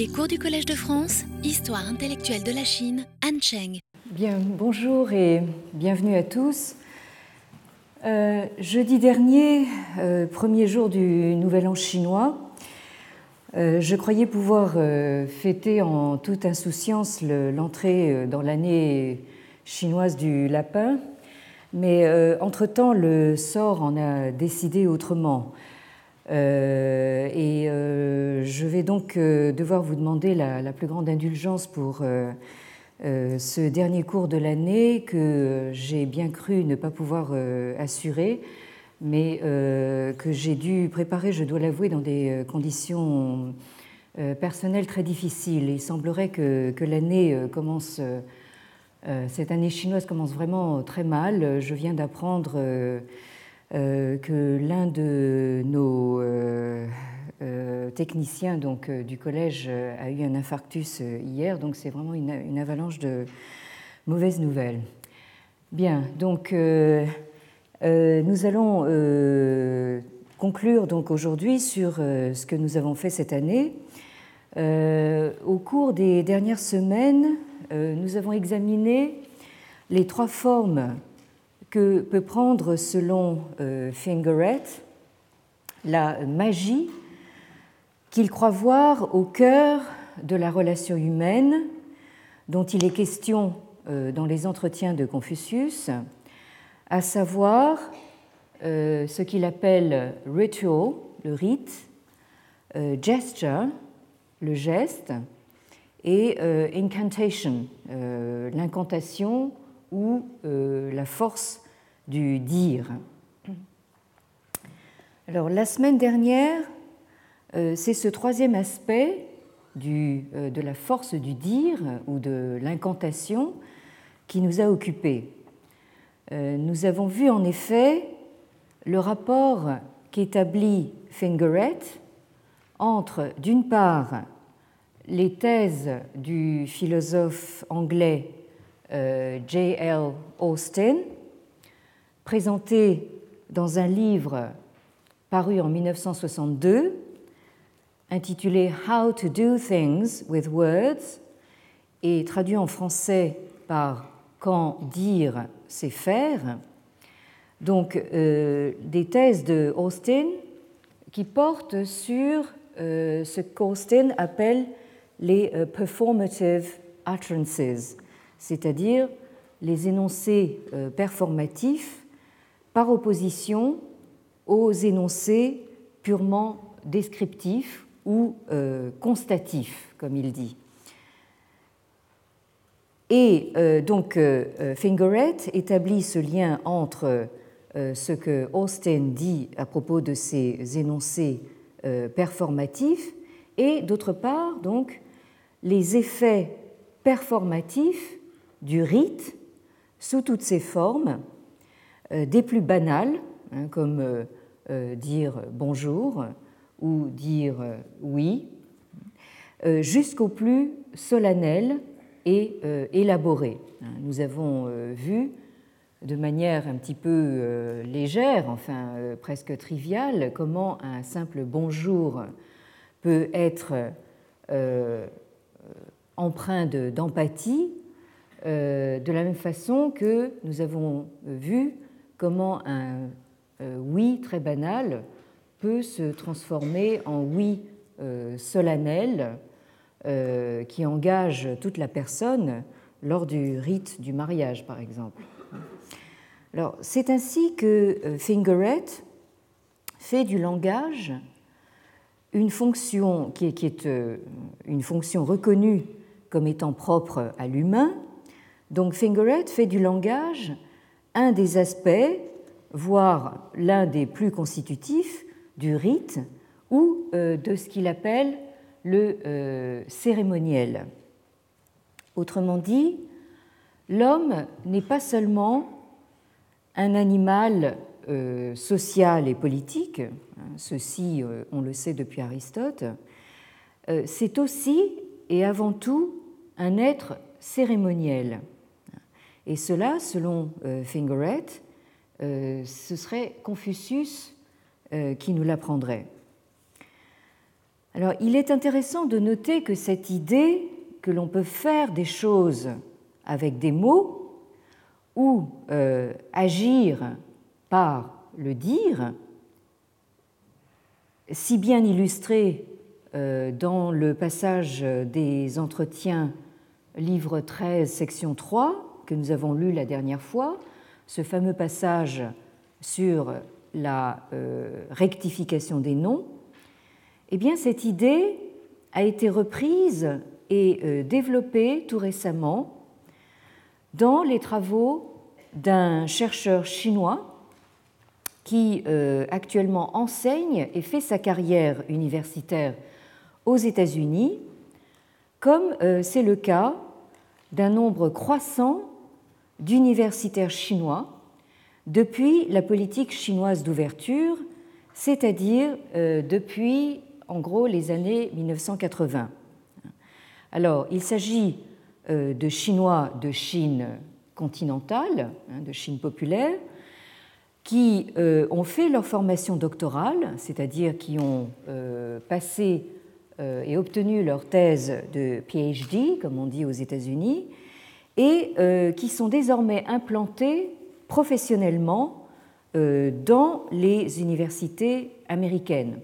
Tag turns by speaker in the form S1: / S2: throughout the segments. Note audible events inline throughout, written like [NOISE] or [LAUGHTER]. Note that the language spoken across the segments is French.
S1: Les cours du Collège de France, Histoire intellectuelle de la Chine, Han Cheng.
S2: Bien, bonjour et bienvenue à tous. Euh, jeudi dernier, euh, premier jour du Nouvel An chinois, euh, je croyais pouvoir fêter en toute insouciance l'entrée dans l'année chinoise du lapin, mais entre-temps, le sort en a décidé autrement. Euh, et euh, je vais donc euh, devoir vous demander la, plus grande indulgence pour ce dernier cours de l'année que j'ai bien cru ne pas pouvoir assurer, mais que j'ai dû préparer, je dois l'avouer, dans des conditions personnelles très difficiles. Il semblerait que, que l'année commence, cette année chinoise commence vraiment très mal. Je viens d'apprendre que l'un de nos euh, euh, techniciens donc, du collège a eu un infarctus hier, donc c'est vraiment une, avalanche de mauvaises nouvelles. Bien, donc nous allons conclure aujourd'hui sur ce que nous avons fait cette année. au cours des dernières semaines, nous avons examiné les trois formes que peut prendre, selon euh, Fingeret, la magie qu'il croit voir au cœur de la relation humaine dont il est question euh, dans les entretiens de Confucius, à savoir euh, ce qu'il appelle ritual, le rite, gesture, le geste, et incantation, l'incantation ou la force du dire. Alors la semaine dernière, euh, c'est ce troisième aspect euh, de la force du dire ou de l'incantation qui nous a occupés. Euh, nous avons vu en effet le rapport qu'établit Fingeret entre, d'une part, les thèses du philosophe anglais J.L. Austin, présenté dans un livre paru en 1962 intitulé How to Do Things with Words et traduit en français par Quand dire, c'est faire. Donc euh, des thèses de Austin qui portent sur euh, ce qu'Austin appelle les euh, performative utterances, c'est-à-dire les énoncés performatifs par opposition aux énoncés purement descriptifs ou euh, constatifs, comme il dit. Et euh, donc euh, Fingeret établit ce lien entre ce que Austin dit à propos de ces énoncés performatifs et d'autre part donc les effets performatifs du rite sous toutes ses formes euh, des plus banales, hein, comme euh, euh, dire bonjour ou dire oui, jusqu'au plus solennel et élaboré. Hein, nous avons vu de manière un petit peu légère, enfin presque triviale, comment un simple bonjour peut être empreint d'empathie, de la même façon que nous avons vu comment un euh, oui très banal peut se transformer en oui euh, solennel euh, qui engage toute la personne lors du rite du mariage, par exemple. Alors, c'est ainsi que Fingeret fait du langage une fonction reconnue comme étant propre à l'humain. Donc Fingeret fait du langage un des aspects, voire l'un des plus constitutifs du rite ou euh, de ce qu'il appelle le euh, cérémoniel. Autrement dit, l'homme n'est pas seulement un animal euh, social et politique, hein, ceci on le sait depuis Aristote, c'est aussi et avant tout un être cérémoniel. Et cela, selon euh, Fingeret, euh, ce serait Confucius euh, qui nous l'apprendrait. Alors, il est intéressant de noter que cette idée que l'on peut faire des choses avec des mots ou agir par le dire, si bien illustrée dans le passage des entretiens, livre 13, section 3, que nous avons lu la dernière fois, ce fameux passage sur la euh, rectification des noms, eh bien, cette idée a été reprise et euh, développée tout récemment dans les travaux d'un chercheur chinois qui euh, actuellement enseigne et fait sa carrière universitaire aux États-Unis, comme c'est le cas d'un nombre croissant d'universitaires chinois depuis la politique chinoise d'ouverture, c'est-à-dire euh, depuis en gros les années 1980. Alors, il s'agit euh, de Chinois de Chine continentale, hein, de Chine populaire, qui euh, ont fait leur formation doctorale, c'est-à-dire qui ont passé et obtenu leur thèse de PhD, comme on dit aux États-Unis, et qui sont désormais implantés professionnellement euh, dans les universités américaines.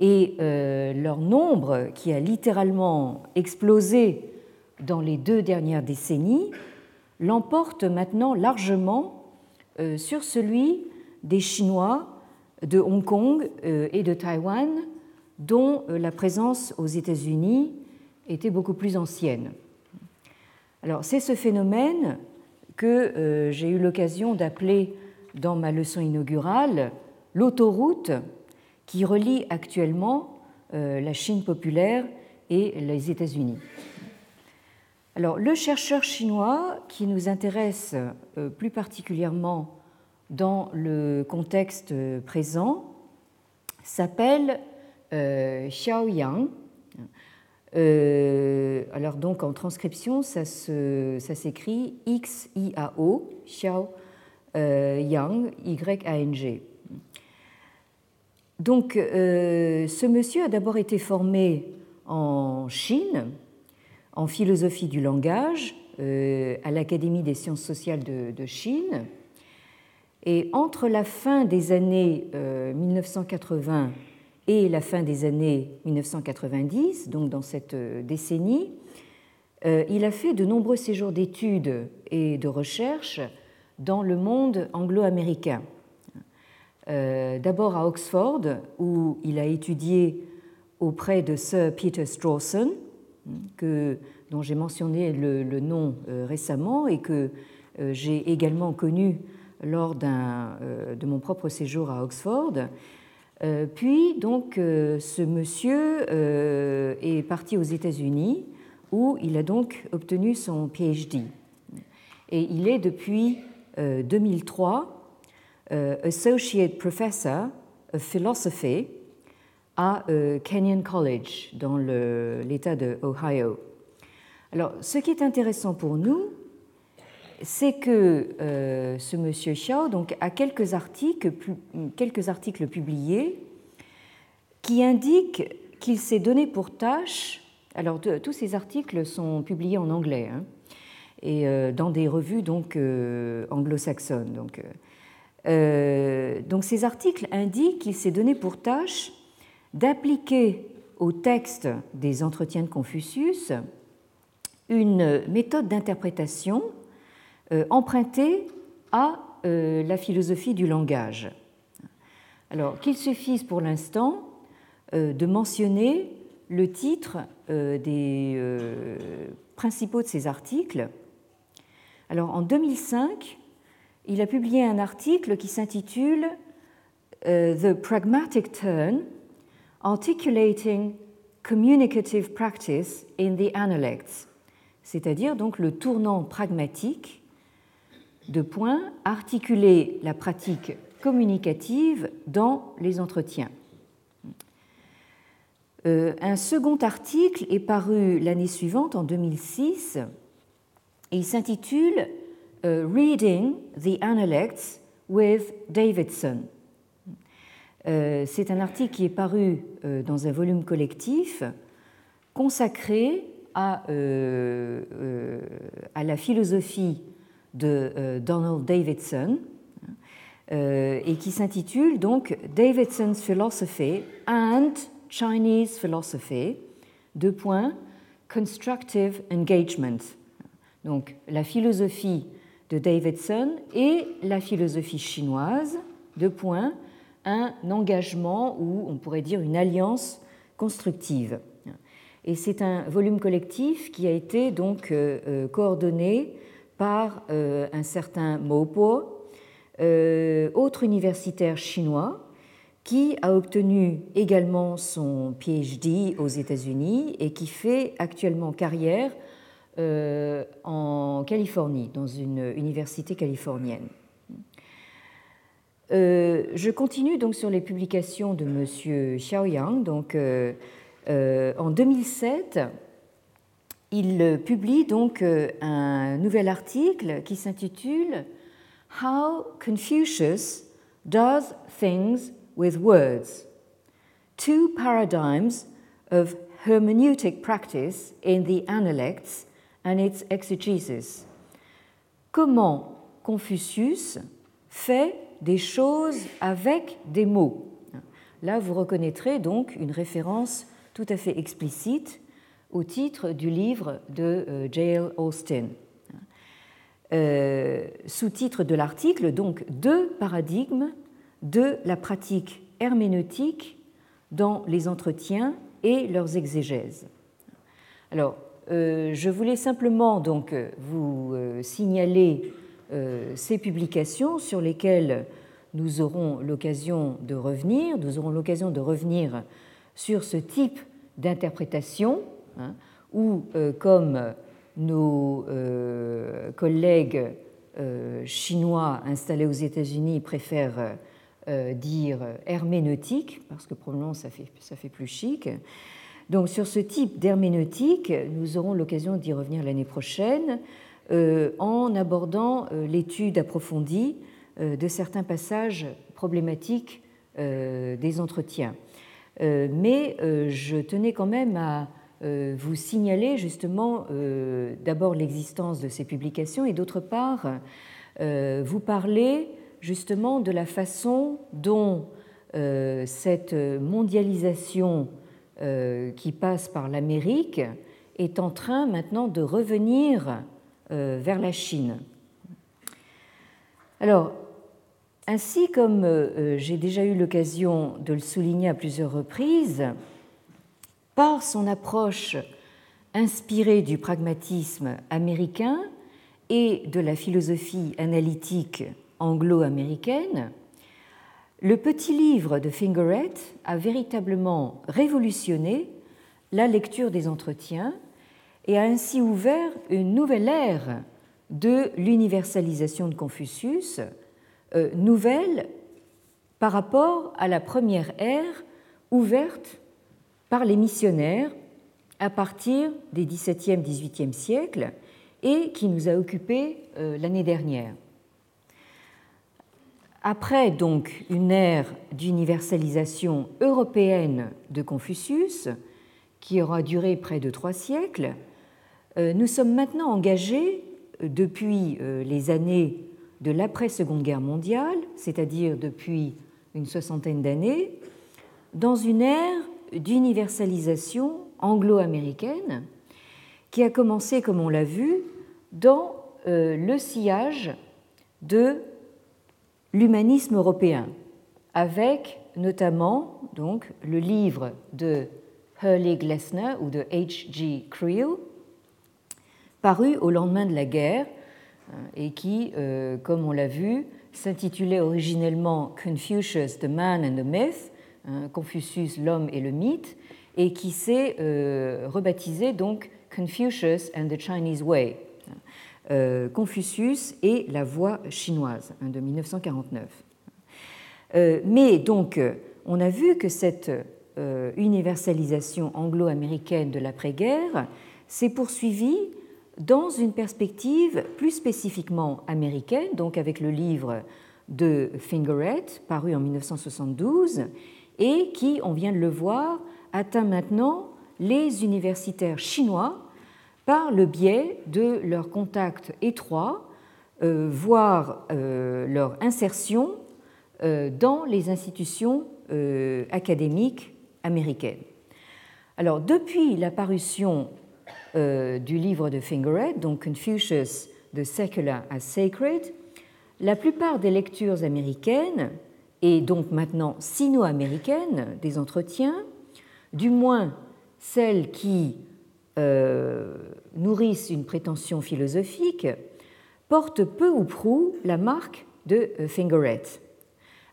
S2: Et euh, leur nombre, qui a littéralement explosé dans les deux dernières décennies, l'emporte maintenant largement euh, sur celui des Chinois de Hong Kong et de Taïwan, dont la présence aux États-Unis était beaucoup plus ancienne. Alors c'est ce phénomène que euh, j'ai eu l'occasion d'appeler dans ma leçon inaugurale l'autoroute qui relie actuellement euh, la Chine populaire et les États-Unis. Alors, le chercheur chinois qui nous intéresse euh, plus particulièrement dans le contexte présent s'appelle Xiao Yang euh, alors donc en transcription, ça, s'écrit X-I-A-O, Xiao euh, Yang, Y-A-N-G. Donc euh, ce monsieur a d'abord été formé en Chine, en philosophie du langage, à l'Académie des sciences sociales de, de, Chine. Et entre la fin des années 1980 et la fin des années 1990, donc dans cette euh, décennie, euh, il a fait de nombreux séjours d'études et de recherche dans le monde anglo-américain. Euh, d'abord à Oxford, où il a étudié auprès de Sir Peter Strawson, dont j'ai mentionné le, le nom récemment et que j'ai également connu lors de mon propre séjour à Oxford, puis, donc, euh, ce monsieur euh, est parti aux États-Unis où il a donc obtenu son PhD. Et il est depuis 2003 Associate Professor of Philosophy à Kenyon College dans l'État de Ohio. Alors, ce qui est intéressant pour nous, c'est que euh, ce monsieur Xiao donc, a quelques articles, publiés qui indiquent qu'il s'est donné pour tâche. Alors, tous ces articles sont publiés en anglais hein, et euh, dans des revues donc euh, anglo-saxonnes. Donc, ces articles indiquent qu'il s'est donné pour tâche d'appliquer au texte des entretiens de Confucius une méthode d'interprétation euh, emprunté à euh, la philosophie du langage. Alors qu'il suffise pour l'instant euh, de mentionner le titre des principaux de ces articles. Alors en 2005, il a publié un article qui s'intitule The Pragmatic Turn Articulating Communicative Practice in the Analects, c'est-à-dire donc le tournant pragmatique de points, articuler la pratique communicative dans les entretiens. Euh, un second article est paru l'année suivante, en 2006, et il s'intitule euh, Reading the Analects with Davidson. C'est un article qui est paru dans un volume collectif consacré à la philosophie de Donald Davidson et qui s'intitule donc Davidson's Philosophy and Chinese Philosophy, deux points, Constructive Engagement. Donc la philosophie de Davidson et la philosophie chinoise, deux points, un engagement ou on pourrait dire une alliance constructive. Et c'est un volume collectif qui a été donc euh, euh, coordonné par euh, un certain Mo Po, autre universitaire chinois, qui a obtenu également son PhD aux États-Unis et qui fait actuellement carrière euh, en Californie, dans une université californienne. Euh, je continue donc sur les publications de M. Xiaoyang. Donc, euh, en 2007, il publie donc un nouvel article qui s'intitule How Confucius Does Things with words. Two paradigms of hermeneutic practice in the Analects and its exegesis. Comment Confucius fait des choses avec des mots. Là, vous reconnaîtrez donc une référence tout à fait explicite au titre du livre de euh, J.L. Austin. Euh, sous-titre de l'article, donc deux paradigmes de la pratique herméneutique dans les entretiens et leurs exégèses. Alors, euh, je voulais simplement donc vous signaler ces publications sur lesquelles nous aurons l'occasion de revenir. Nous aurons l'occasion de revenir sur ce type d'interprétation, hein, où, comme nos collègues chinois installés aux États-Unis préfèrent euh, dire herméneutique, parce que probablement ça fait, ça fait plus chic. Donc sur ce type d'herméneutique, nous aurons l'occasion d'y revenir l'année prochaine euh, en abordant euh, l'étude approfondie de certains passages problématiques des entretiens. mais je tenais quand même à vous signaler justement d'abord l'existence de ces publications et d'autre part vous parler justement de la façon dont euh, cette mondialisation euh, qui passe par l'Amérique est en train maintenant de revenir euh, vers la Chine. Alors, ainsi comme j'ai déjà eu l'occasion de le souligner à plusieurs reprises, par son approche inspirée du pragmatisme américain et de la philosophie analytique anglo-américaine, le petit livre de Fingeret a véritablement révolutionné la lecture des entretiens et a ainsi ouvert une nouvelle ère de l'universalisation de Confucius, euh, nouvelle par rapport à la première ère ouverte par les missionnaires à partir des XVIIe, XVIIIe siècles et qui nous a occupés euh, l'année dernière. Après donc une ère d'universalisation européenne de Confucius, qui aura duré près de trois siècles, euh, nous sommes maintenant engagés euh, depuis les années de l'après-seconde guerre mondiale, c'est-à-dire depuis une soixantaine d'années, dans une ère d'universalisation anglo-américaine qui a commencé, comme on l'a vu, dans le sillage de l'humanisme européen, avec notamment donc, le livre de Hurley Glessner ou de H.G. Creel, paru au lendemain de la guerre euh, et qui, euh, comme on l'a vu, s'intitulait originellement Confucius, the Man and the Myth, hein, Confucius, l'homme et le mythe, et qui s'est euh, rebaptisé donc Confucius and the Chinese Way, euh, Confucius et la voie chinoise hein, de 1949. Euh, mais donc, on a vu que cette universalisation anglo-américaine de l'après-guerre s'est poursuivie dans une perspective plus spécifiquement américaine, donc avec le livre de Fingeret, paru en 1972, et qui, on vient de le voir, atteint maintenant les universitaires chinois par le biais de leur contact étroit, euh, voire euh, leur insertion euh, dans les institutions académiques américaines. Alors, depuis la parution du livre de Fingeret, donc Confucius, The Secular as Sacred, la plupart des lectures américaines, et donc maintenant sino-américaines, des entretiens, du moins celles qui euh, nourrissent une prétention philosophique, portent peu ou prou la marque de euh, Fingeret,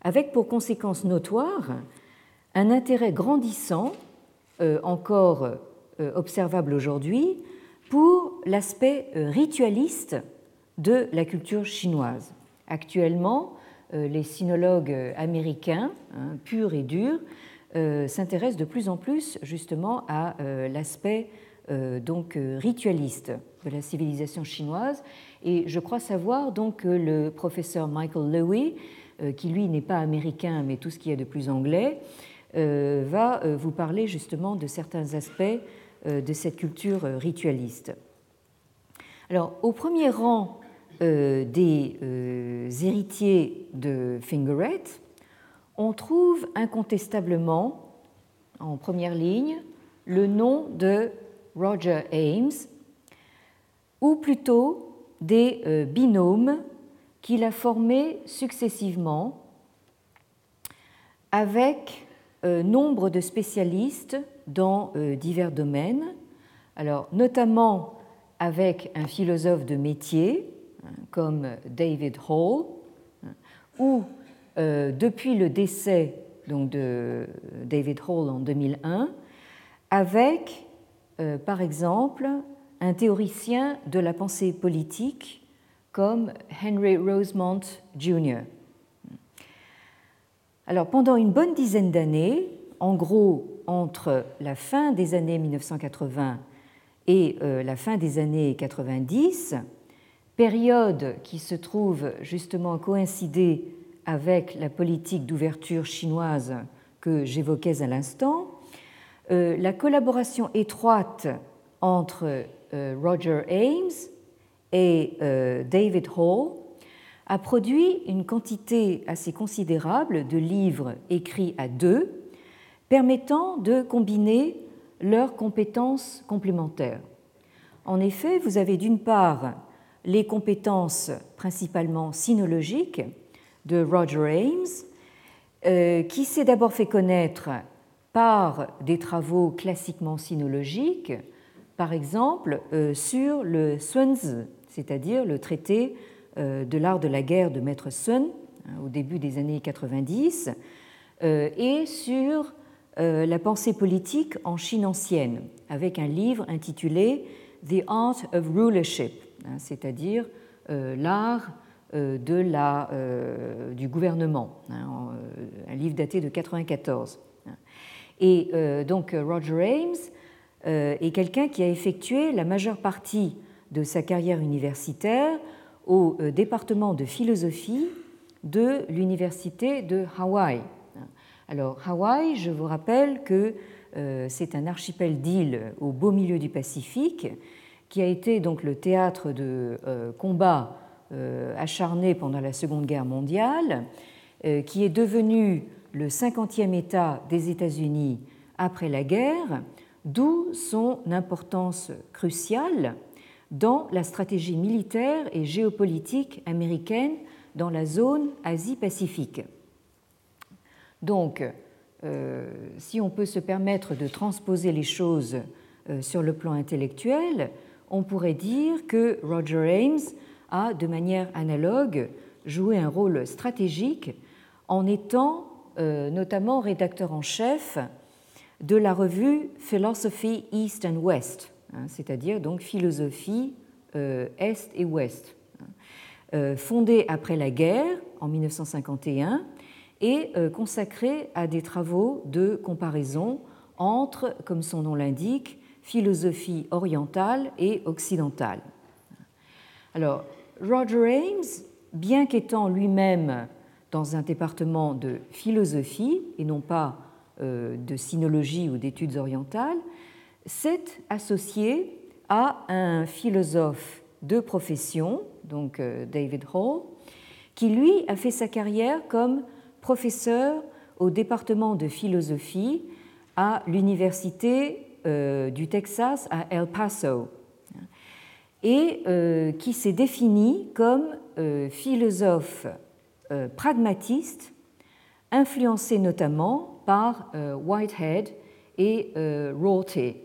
S2: avec pour conséquence notoire un intérêt grandissant, euh, encore observable aujourd'hui, pour l'aspect ritualiste de la culture chinoise. Actuellement, les sinologues américains, hein, purs et durs, s'intéressent de plus en plus justement à l'aspect euh, donc euh, ritualiste de la civilisation chinoise. Et je crois savoir donc que le professeur Michael euh, qui lui n'est pas américain mais tout ce qui est de plus anglais, va vous parler justement de certains aspects de cette culture ritualiste. Alors, au premier rang des héritiers de Fingeret, on trouve incontestablement en première ligne le nom de Roger Ames, ou plutôt des euh, binômes qu'il a formés successivement avec euh, nombre de spécialistes dans euh, divers domaines, alors notamment avec un philosophe de métier comme David Hall, hein, ou depuis le décès donc, de David Hall en 2001, avec euh, par exemple, un théoricien de la pensée politique comme Henry Rosemont Jr. Alors, pendant une bonne dizaine d'années, en gros entre la fin des années 1980 et euh, la fin des années 90, période qui se trouve justement coïncider avec la politique d'ouverture chinoise que j'évoquais à l'instant, euh, la collaboration étroite entre euh, Roger Ames et euh, David Hall a produit une quantité assez considérable de livres écrits à deux, permettant de combiner leurs compétences complémentaires. En effet, vous avez d'une part les compétences principalement sinologiques de Roger Ames, qui s'est d'abord fait connaître par des travaux classiquement sinologiques, par exemple euh, sur le Sunzi, c'est-à-dire le traité euh, de l'art de la guerre de Maître Sun hein, au début des années 90, euh, et sur la pensée politique en Chine ancienne, avec un livre intitulé The Art of Rulership, hein, c'est-à-dire l'art de la, du gouvernement, hein, un livre daté de 1994. Et euh, donc Roger Ames euh, est quelqu'un qui a effectué la majeure partie de sa carrière universitaire au euh, département de philosophie de l'université de Hawaï. Alors Hawaï, je vous rappelle que c'est un archipel d'îles au beau milieu du Pacifique qui a été donc le théâtre de combats acharnés pendant la Seconde Guerre mondiale, qui est devenu le 50e État des États-Unis après la guerre, d'où son importance cruciale dans la stratégie militaire et géopolitique américaine dans la zone Asie-Pacifique. Donc, euh, si on peut se permettre de transposer les choses euh, sur le plan intellectuel, on pourrait dire que Roger Ames a, de manière analogue, joué un rôle stratégique en étant euh, notamment rédacteur en chef de la revue Philosophy East and West, hein, c'est-à-dire donc philosophie euh, Est et Ouest, hein. euh, fondée après la guerre en 1951 et consacrée à des travaux de comparaison entre, comme son nom l'indique, philosophie orientale et occidentale. Alors, Roger Ames, bien qu'étant lui-même dans un département de philosophie et non pas de sinologie ou d'études orientales, s'est associé à un philosophe de profession, donc David Hall, qui lui a fait sa carrière comme professeur au département de philosophie à l'université euh, du Texas à El Paso et euh, qui s'est défini comme euh, philosophe pragmatiste, influencé notamment par Whitehead et Rorty.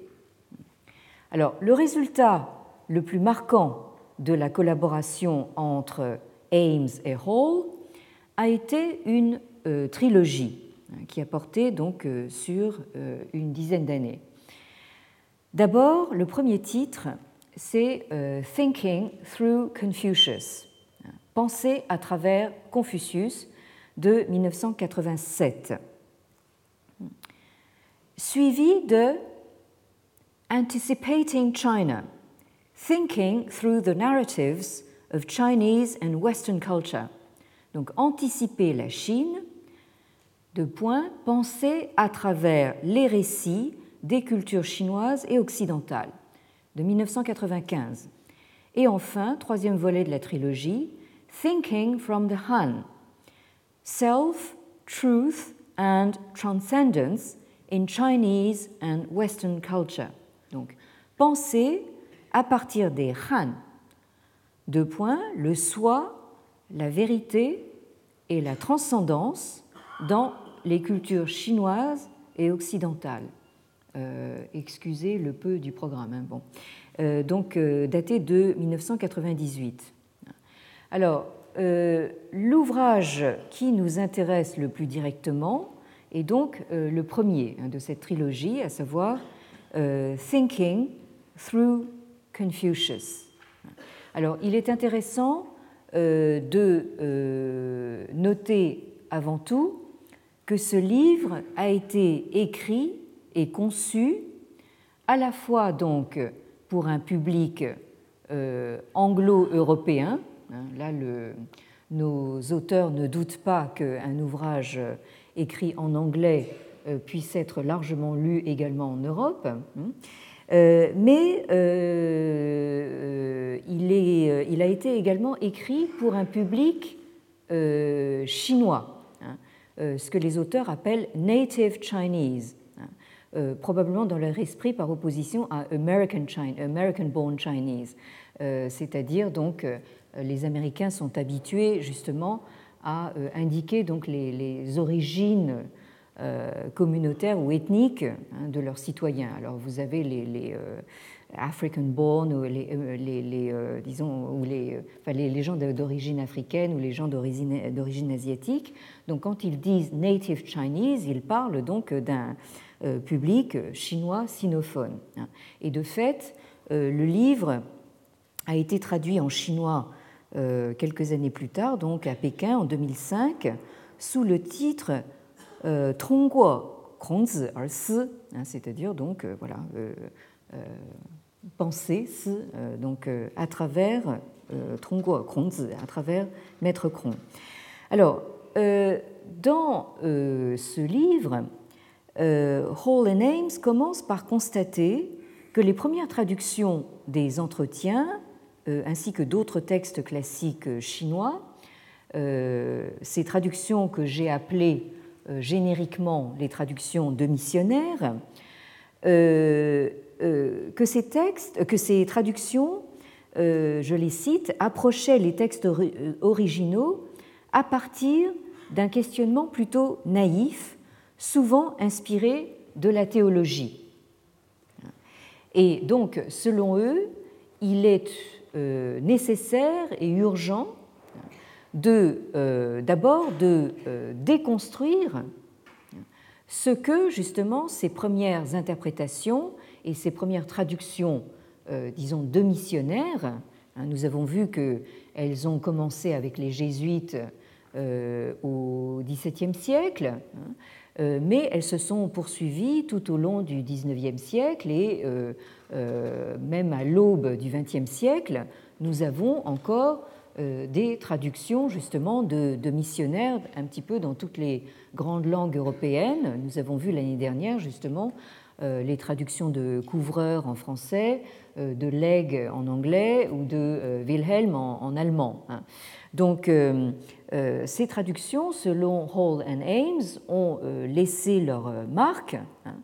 S2: Alors, le résultat le plus marquant de la collaboration entre Ames et Hall a été une trilogie hein, qui a porté donc sur une dizaine d'années. D'abord, le premier titre, c'est euh, Thinking Through Confucius, Penser à travers Confucius de 1987, suivi de Anticipating China, Thinking Through the Narratives of Chinese and Western Culture. Donc anticiper la Chine, de point, penser à travers les récits des cultures chinoises et occidentales de 1995. Et enfin, troisième volet de la trilogie, Thinking from the Han, Self, Truth and Transcendence in Chinese and Western Culture. Donc, penser à partir des Han. Deux points, le soi, la vérité et la transcendance dans les cultures chinoises et occidentales. Euh, excusez le peu du programme. Hein. Euh, donc euh, daté de 1998. Alors, l'ouvrage qui nous intéresse le plus directement est donc le premier hein, de cette trilogie, à savoir Thinking Through Confucius. Alors, il est intéressant de noter avant tout que ce livre a été écrit est conçu à la fois donc pour un public euh, anglo-européen. Hein, là, nos auteurs ne doutent pas qu'un ouvrage écrit en anglais euh, puisse être largement lu également en Europe. Hein. Euh, mais il, a été également écrit pour un public chinois, hein, ce que les auteurs appellent native Chinese, euh, probablement dans leur esprit par opposition à American, American born Chinese, euh, c'est-à-dire donc euh, les Américains sont habitués justement à indiquer donc les, origines communautaires ou ethniques hein, de leurs citoyens. Alors vous avez les, African born ou les, disons ou les, les, gens d'origine africaine ou les gens d'origine asiatique. Donc quand ils disent native Chinese, ils parlent donc d'un public chinois sinophone. Et de fait, euh, le livre a été traduit en chinois euh, quelques années plus tard, donc à Pékin en 2005, sous le titre Tongguo Kongzi er Si, hein, c'est-à-dire donc voilà penser donc à travers Kongzi, à travers Maître Kron. Alors dans ce livre, euh, Hall and Ames commence par constater que les premières traductions des entretiens, euh, ainsi que d'autres textes classiques chinois, euh, ces traductions que j'ai appelées génériquement les traductions de missionnaires, que ces textes, que ces traductions, je les cite, approchaient les textes originaux à partir d'un questionnement plutôt naïf souvent inspirés de la théologie. Et donc, selon eux, il est euh, nécessaire et urgent de euh, d'abord de euh, déconstruire ce que justement ces premières interprétations et ces premières traductions, disons, de missionnaires, hein, nous avons vu qu'elles ont commencé avec les jésuites au XVIIe siècle, hein, mais elles se sont poursuivies tout au long du XIXe siècle et euh, euh, même à l'aube du XXe siècle, nous avons encore des traductions justement de, missionnaires un petit peu dans toutes les grandes langues européennes. Nous avons vu l'année dernière justement les traductions de couvreur en français, de Leg en anglais ou de Wilhelm en, allemand. Hein. Donc ces traductions, selon Hall and Ames, ont laissé leur marque hein,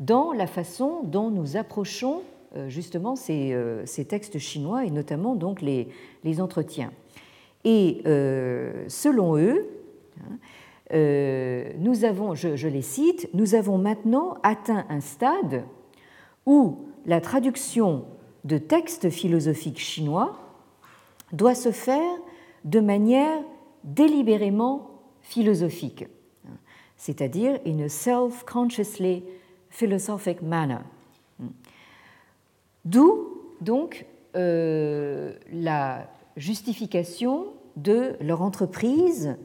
S2: dans la façon dont nous approchons euh, justement euh, ces, textes chinois et notamment donc les, entretiens. Et euh, selon eux, hein, nous avons, je, les cite, nous avons maintenant atteint un stade où la traduction de textes philosophiques chinois doit se faire de manière délibérément philosophique, c'est-à-dire in a self-consciously philosophic manner. D'où donc euh, la justification de leur entreprise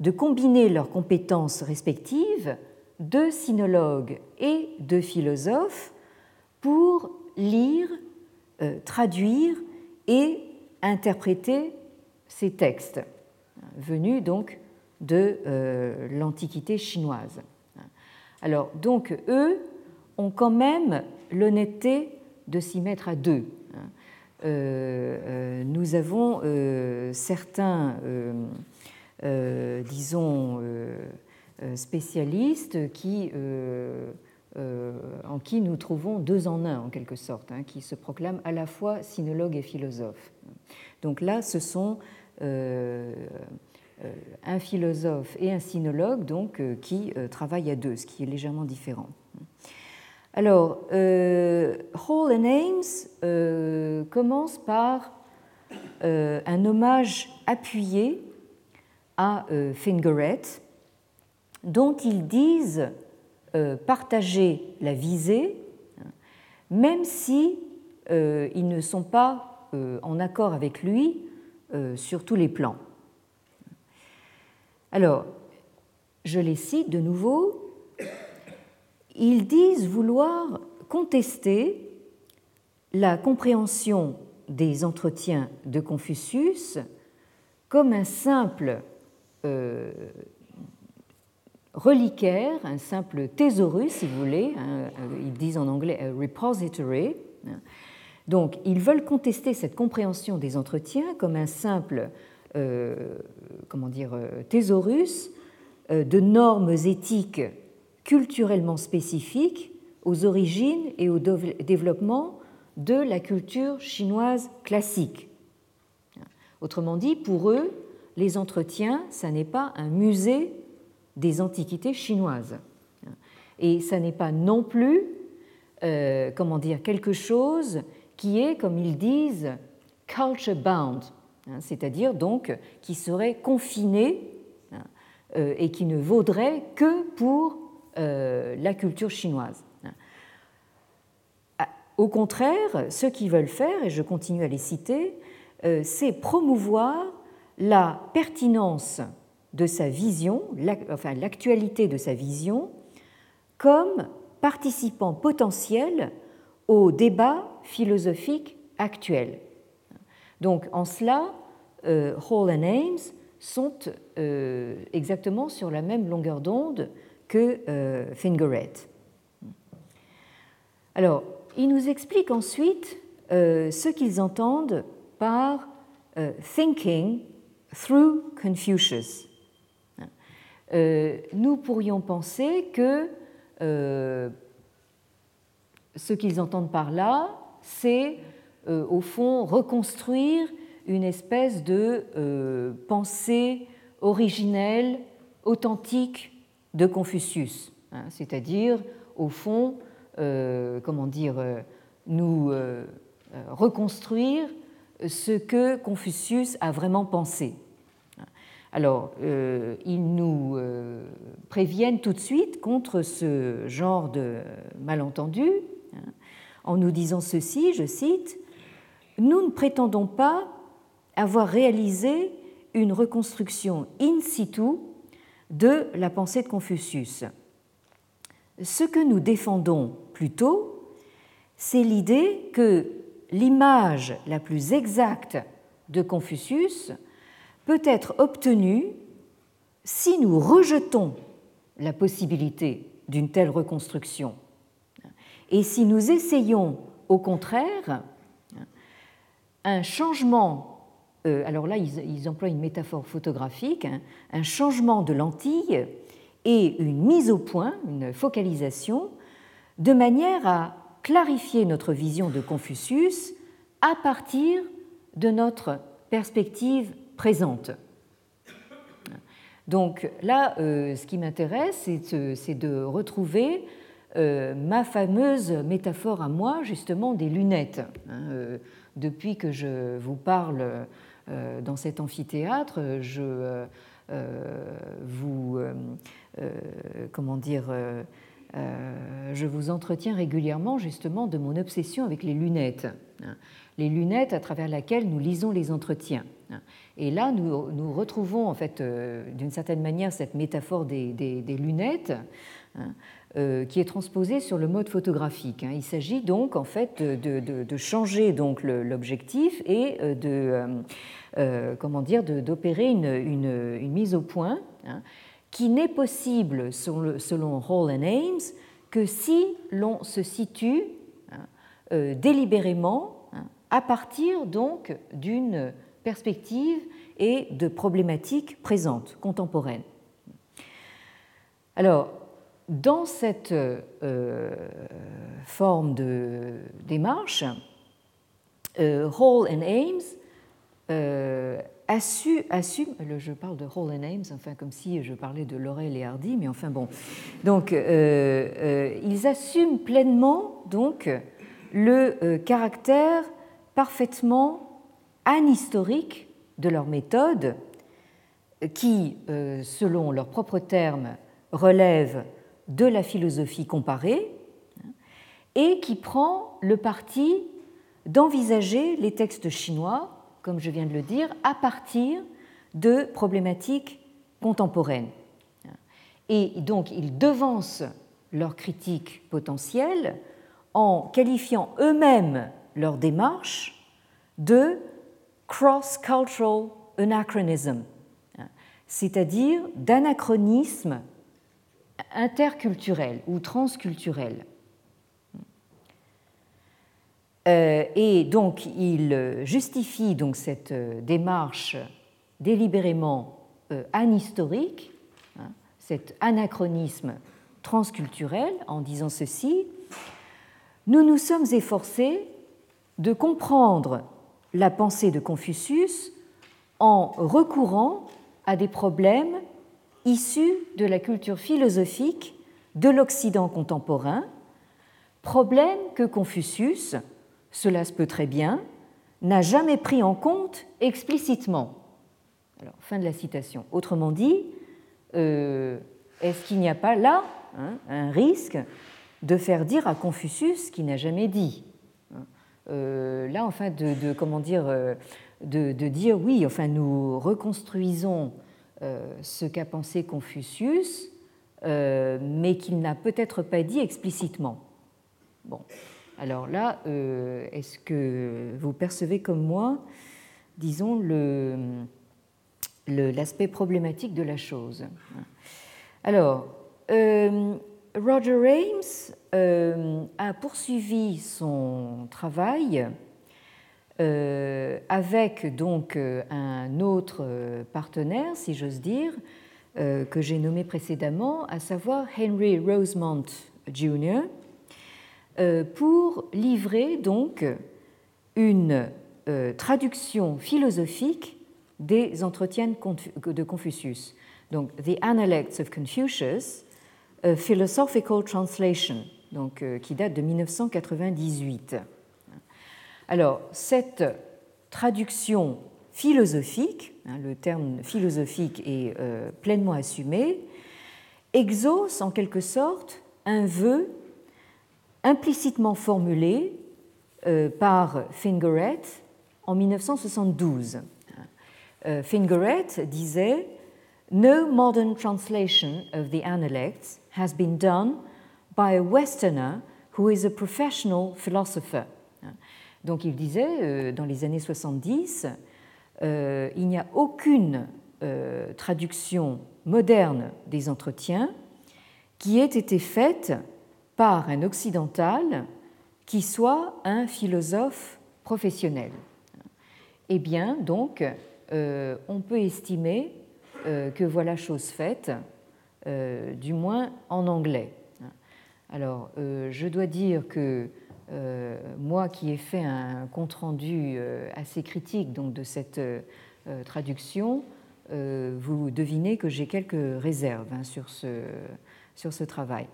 S2: de combiner leurs compétences respectives de sinologues et de philosophes pour lire, euh, traduire et interpréter ces textes venus donc de euh, l'Antiquité chinoise. Alors donc eux ont quand même l'honnêteté de s'y mettre à deux. Hein. Euh, euh, nous avons certains, disons, spécialistes qui, en qui nous trouvons deux en un, en quelque sorte, hein, qui se proclament à la fois sinologues et philosophes. Donc là, ce sont un philosophe et un sinologue donc, qui travaillent à deux, ce qui est légèrement différent. Alors, euh, Hall and Ames euh, commence par euh, un hommage appuyé à Fingeret, dont ils disent partager la visée, même si ils ne sont pas en accord avec lui sur tous les plans. Alors, je les cite de nouveau ils disent vouloir contester la compréhension des entretiens de Confucius comme un simple euh, reliquaire, un simple thésaurus, si vous voulez, hein, euh, ils disent en anglais repository. Donc, ils veulent contester cette compréhension des entretiens comme un simple euh, comment dire, thésaurus de normes éthiques culturellement spécifique aux origines et au développement de la culture chinoise classique. Autrement dit, pour eux, les entretiens, ça n'est pas un musée des antiquités chinoises. Et ça n'est pas non plus, euh, comment dire, quelque chose qui est, comme ils disent, culture bound, hein, c'est-à-dire donc qui serait confiné hein, euh, et qui ne vaudrait que pour euh, la culture chinoise. Au contraire, ce qu'ils veulent faire, et je continue à les citer, euh, c'est promouvoir la pertinence de sa vision, enfin l'actualité de sa vision, comme participant potentiel au débat philosophique actuel. Donc en cela, euh, Hall and Ames sont exactement sur la même longueur d'onde que euh, Fingeret. Alors, il nous explique ensuite euh, ce qu'ils entendent par euh, thinking through Confucius. nous pourrions penser que ce qu'ils entendent par là, c'est au fond reconstruire une espèce de pensée originelle, authentique de Confucius, hein, c'est-à-dire, au fond, euh, comment dire, euh, nous euh, reconstruire ce que Confucius a vraiment pensé. Alors, ils nous préviennent tout de suite contre ce genre de malentendu en nous disant ceci, je cite, Nous ne prétendons pas avoir réalisé une reconstruction in situ de la pensée de Confucius. Ce que nous défendons plutôt, c'est l'idée que l'image la plus exacte de Confucius peut être obtenu si nous rejetons la possibilité d'une telle reconstruction et si nous essayons au contraire un changement, euh, alors là ils, emploient une métaphore photographique, hein, un changement de lentille et une mise au point, une focalisation, de manière à clarifier notre vision de Confucius à partir de notre perspective présente. Donc là, euh, ce qui m'intéresse, c'est de retrouver euh, ma fameuse métaphore à moi, justement, des lunettes. Hein, euh, depuis que je vous parle dans cet amphithéâtre, je vous, comment dire, je vous entretiens régulièrement justement de mon obsession avec les lunettes. Hein les lunettes à travers lesquelles nous lisons les entretiens. Et là, nous, retrouvons en fait, euh, d'une certaine manière, cette métaphore des, lunettes. Hein, euh, qui est transposée sur le mode photographique. Hein. Il s'agit donc en fait de, changer donc l'objectif et euh, de comment dire d'opérer une, mise au point hein, qui n'est possible selon, Hall and Ames que si l'on se situe délibérément à partir donc d'une perspective et de problématiques présentes, contemporaines. Alors, dans cette euh, forme de démarche, euh, Hall and Ames euh, assume, je parle de Hall and Ames, enfin comme si je parlais de Laurel et Hardy, mais enfin bon, donc ils assument pleinement donc le caractère parfaitement anhistorique de leur méthode, qui, euh, selon leurs propres termes, relève de la philosophie comparée, et qui prend le parti d'envisager les textes chinois, comme je viens de le dire, à partir de problématiques contemporaines. Et donc, ils devancent leur critique potentielle en qualifiant eux-mêmes leur démarche de cross-cultural anachronism, c'est-à-dire d'anachronisme interculturel ou transculturel. Euh, et donc, il justifie donc cette démarche délibérément euh, anhistorique, hein, cet anachronisme transculturel, en disant ceci nous nous sommes efforcés de comprendre la pensée de Confucius en recourant à des problèmes issus de la culture philosophique de l'Occident contemporain, problèmes que Confucius, cela se peut très bien, n'a jamais pris en compte explicitement. Fin de la citation. Autrement dit, euh, est-ce qu'il n'y a pas là hein, un risque de faire dire à Confucius ce qu'il n'a jamais dit? Euh, là, enfin, de, comment dire, euh, de, dire oui, enfin, nous reconstruisons ce qu'a pensé Confucius, mais qu'il n'a peut-être pas dit explicitement. Bon, alors là, est-ce que vous percevez comme moi, disons, l'aspect problématique de la chose? Alors, Roger Ames euh, a poursuivi son travail euh, avec donc euh, un autre partenaire, si j'ose dire, que j'ai nommé précédemment, à savoir Henry Rosemont Jr., pour livrer donc une traduction philosophique des entretiens de Confucius. Donc, The Analects of Confucius, Philosophical Translation, donc, euh, qui date de 1998. Alors, cette traduction philosophique, hein, le terme philosophique est euh, pleinement assumé, exauce en quelque sorte un vœu implicitement formulé euh, par Fingeret en 1972. Fingeret disait No modern translation of the Analects has been done by a Westerner who is a professional philosopher. Donc il disait, euh, dans les années 70, il n'y a aucune traduction moderne des entretiens qui ait été faite par un occidental qui soit un philosophe professionnel. Eh bien, donc, euh, on peut estimer euh, que voilà chose faite, euh, du moins en anglais. Alors, je dois dire que moi qui ai fait un compte-rendu assez critique donc, de cette traduction, vous devinez que j'ai quelques réserves hein, sur, ce, sur ce travail.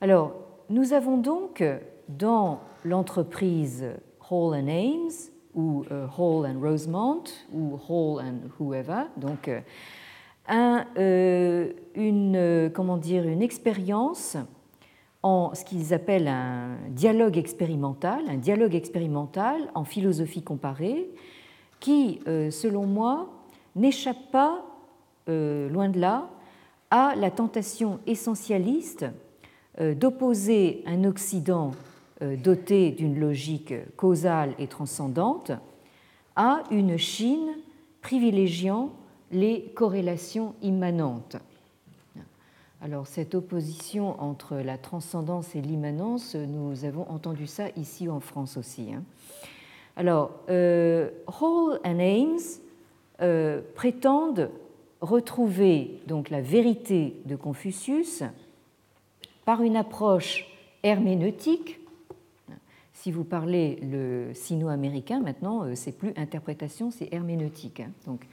S2: Alors, nous avons donc dans l'entreprise Hall and Ames ou euh, Hall and Rosemont ou Hall and whoever, donc euh, un, euh, une, comment dire, une expérience en ce qu'ils appellent un dialogue expérimental, un dialogue expérimental en philosophie comparée, qui, selon moi, n'échappe pas, loin de là, à la tentation essentialiste d'opposer un Occident euh, dotée d'une logique causale et transcendante, à une Chine privilégiant les corrélations immanentes. Alors cette opposition entre la transcendance et l'immanence, nous avons entendu ça ici en France aussi. Hein. Alors, euh, Hall and Ames euh, prétendent retrouver donc la vérité de Confucius par une approche herméneutique si vous parlez le sino-américain, maintenant, euh, c'est plus interprétation, c'est herméneutique. Hein. Donc,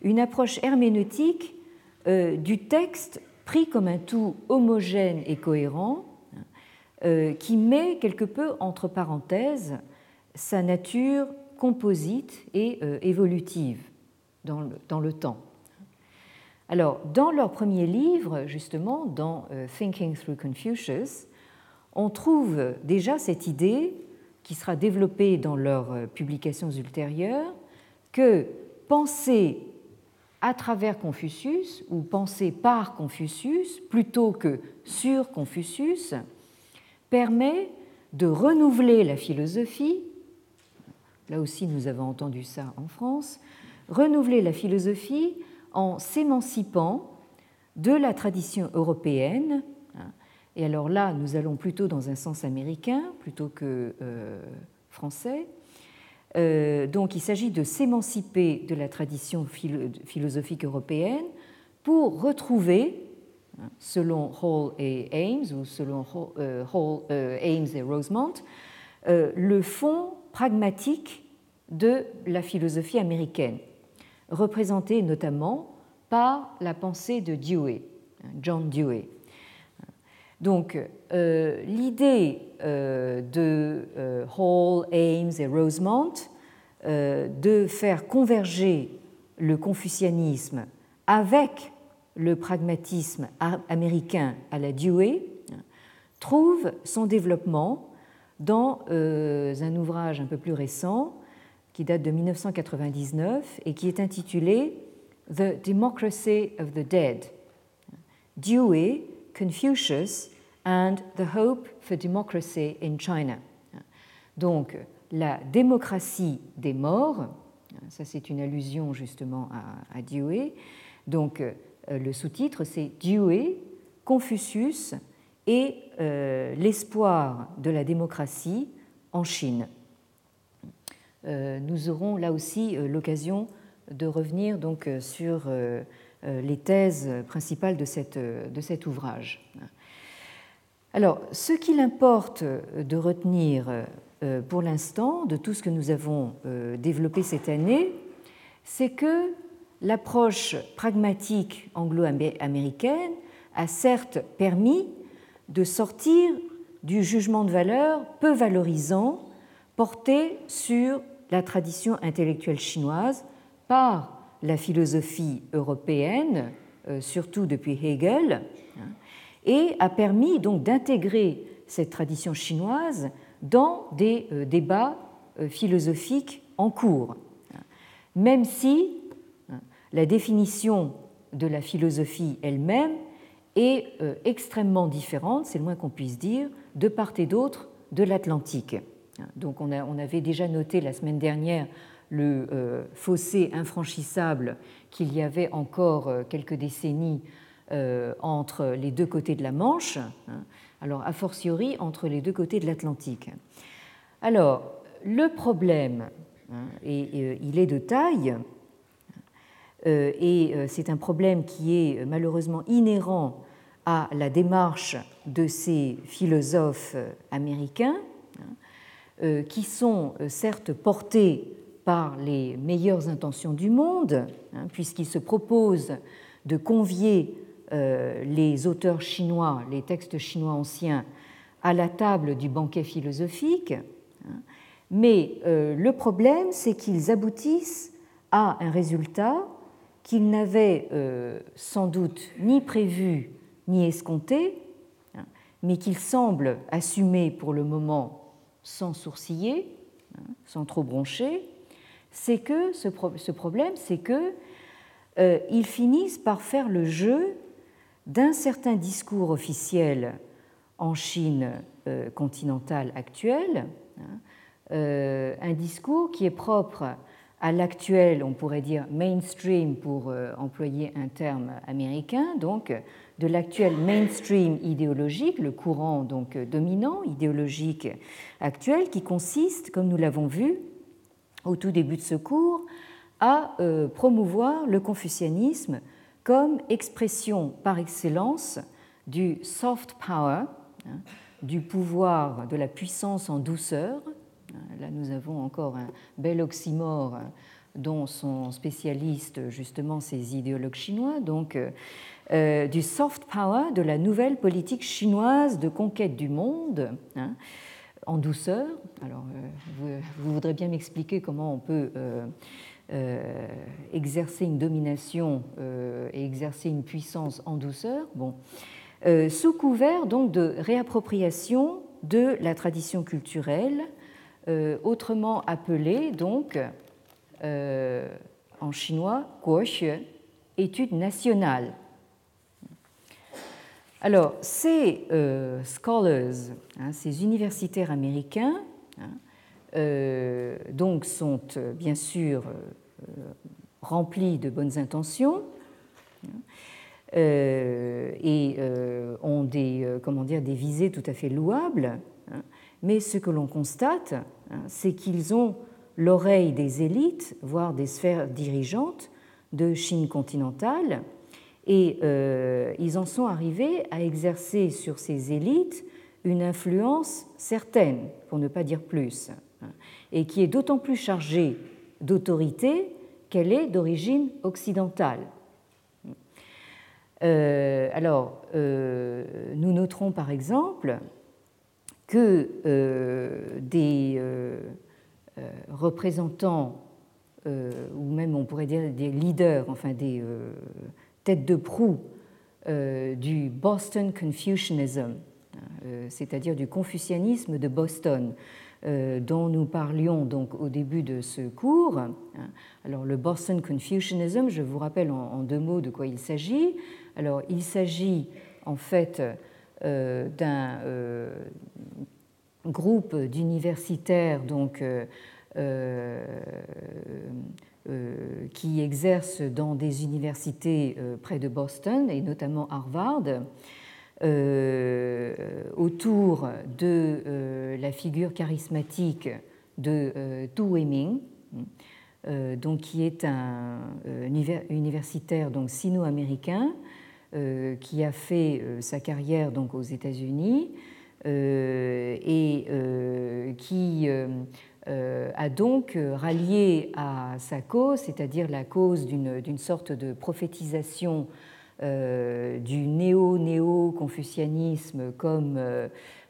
S2: une approche herméneutique du texte pris comme un tout homogène et cohérent, euh, qui met quelque peu entre parenthèses sa nature composite et évolutive dans le, temps. Alors, dans leur premier livre, justement, dans Thinking Through Confucius, on trouve déjà cette idée, qui sera développée dans leurs euh, publications ultérieures, que penser à travers Confucius ou penser par Confucius plutôt que sur Confucius permet de renouveler la philosophie, là aussi nous avons entendu ça en France, renouveler la philosophie en s'émancipant de la tradition européenne. Et alors là, nous allons plutôt dans un sens américain plutôt que euh, français. Euh, donc il s'agit de s'émanciper de la tradition philosophique européenne pour retrouver, hein, selon Hall et Ames ou selon Hall, euh, Ames et Rosemont, le fond pragmatique de la philosophie américaine, représenté notamment par la pensée de Dewey, hein, John Dewey. Donc, euh, l'idée euh, de euh, Hall, Ames et Rosemont de faire converger le confucianisme avec le pragmatisme américain à la Dewey trouve son développement dans un ouvrage un peu plus récent qui date de 1999 et qui est intitulé The Democracy of the Dead. Dewey, Confucius and the Hope for Democracy in China. Donc, la démocratie des morts, ça c'est une allusion justement à, à. Donc, euh, le sous-titre c'est Dewey, Confucius et euh, l'espoir de la démocratie en Chine. Euh, nous aurons là aussi l'occasion de revenir donc sur les thèses principales de, cette, de cet ouvrage. Alors, ce qu'il importe de retenir euh, pour l'instant de tout ce que nous avons euh, développé cette année, c'est que l'approche pragmatique anglo-américaine a certes permis de sortir du jugement de valeur peu valorisant porté sur la tradition intellectuelle chinoise par la philosophie européenne, euh, surtout depuis Hegel, et a permis donc d'intégrer cette tradition chinoise dans des euh, débats euh, philosophiques en cours, même si hein, la définition de la philosophie elle-même est extrêmement différente, c'est le moins qu'on puisse dire, de part et d'autre de l'Atlantique. Donc on, avait déjà noté la semaine dernière le euh, fossé infranchissable qu'il y avait encore euh, quelques décennies euh, entre les deux côtés de la Manche, hein. alors a fortiori entre les deux côtés de l'Atlantique. Alors, le problème, hein, et, il est de taille, et c'est un problème qui est malheureusement inhérent à la démarche de ces philosophes américains, hein, qui sont certes portés par les meilleures intentions du monde, hein, puisqu'il se propose de convier euh, les auteurs chinois, les textes chinois anciens, à la table du banquet philosophique. Hein. mais euh, le problème, c'est qu'ils aboutissent à un résultat qu'ils n'avaient euh, sans doute ni prévu ni escompté, hein, mais qu'ils semblent assumer pour le moment sans sourciller, sans trop broncher, c'est que ce, problème, c'est que euh, ils finissent par faire le jeu d'un certain discours officiel en Chine euh, continentale actuelle, hein, euh, un discours qui est propre à l'actuel, on pourrait dire mainstream pour employer un terme américain, donc de l'actuel mainstream idéologique, le courant donc dominant idéologique actuel, qui consiste, comme nous l'avons vu, au tout début de ce cours, à euh, promouvoir le confucianisme comme expression par excellence du soft power, hein, du pouvoir, de la puissance en douceur. Là, nous avons encore un bel oxymore dont sont spécialistes justement ces idéologues chinois, donc euh, euh, du soft power de la nouvelle politique chinoise de conquête du monde. Hein, en douceur. Alors, euh, vous, voudrez bien m'expliquer comment on peut euh, euh, exercer une domination et exercer une puissance en douceur. Bon, sous couvert donc de réappropriation de la tradition culturelle, autrement appelée donc en chinois guoxue, étude nationale. Alors, ces euh, scholars, hein, ces universitaires américains, hein, euh, donc sont euh, bien sûr remplis de bonnes intentions hein, et ont des, comment des visées tout à fait louables, mais ce que l'on constate, c'est qu'ils ont l'oreille des élites, voire des sphères dirigeantes de Chine continentale, et euh, ils en sont arrivés à exercer sur ces élites une influence certaine, pour ne pas dire plus, hein, et qui est d'autant plus chargée d'autorité qu'elle est d'origine occidentale. Euh, alors, euh, nous noterons par exemple que des représentants, ou même on pourrait dire des leaders, enfin des tête de proue euh, du Boston Confucianism, euh, c'est-à-dire du confucianisme de Boston, euh, dont nous parlions donc au début de ce cours. Alors le Boston Confucianism, je vous rappelle en, deux mots de quoi il s'agit. Alors il s'agit en fait d'un groupe d'universitaires donc qui exercent dans des universités euh, près de Boston et notamment Harvard. Euh, autour de la figure charismatique de Tu Weiming, donc qui est un universitaire donc sino-américain qui a fait sa carrière donc aux États-Unis et qui euh, a donc euh, rallié à sa cause, c'est-à-dire la cause d'une sorte de prophétisation euh, du néo-néo-confucianisme comme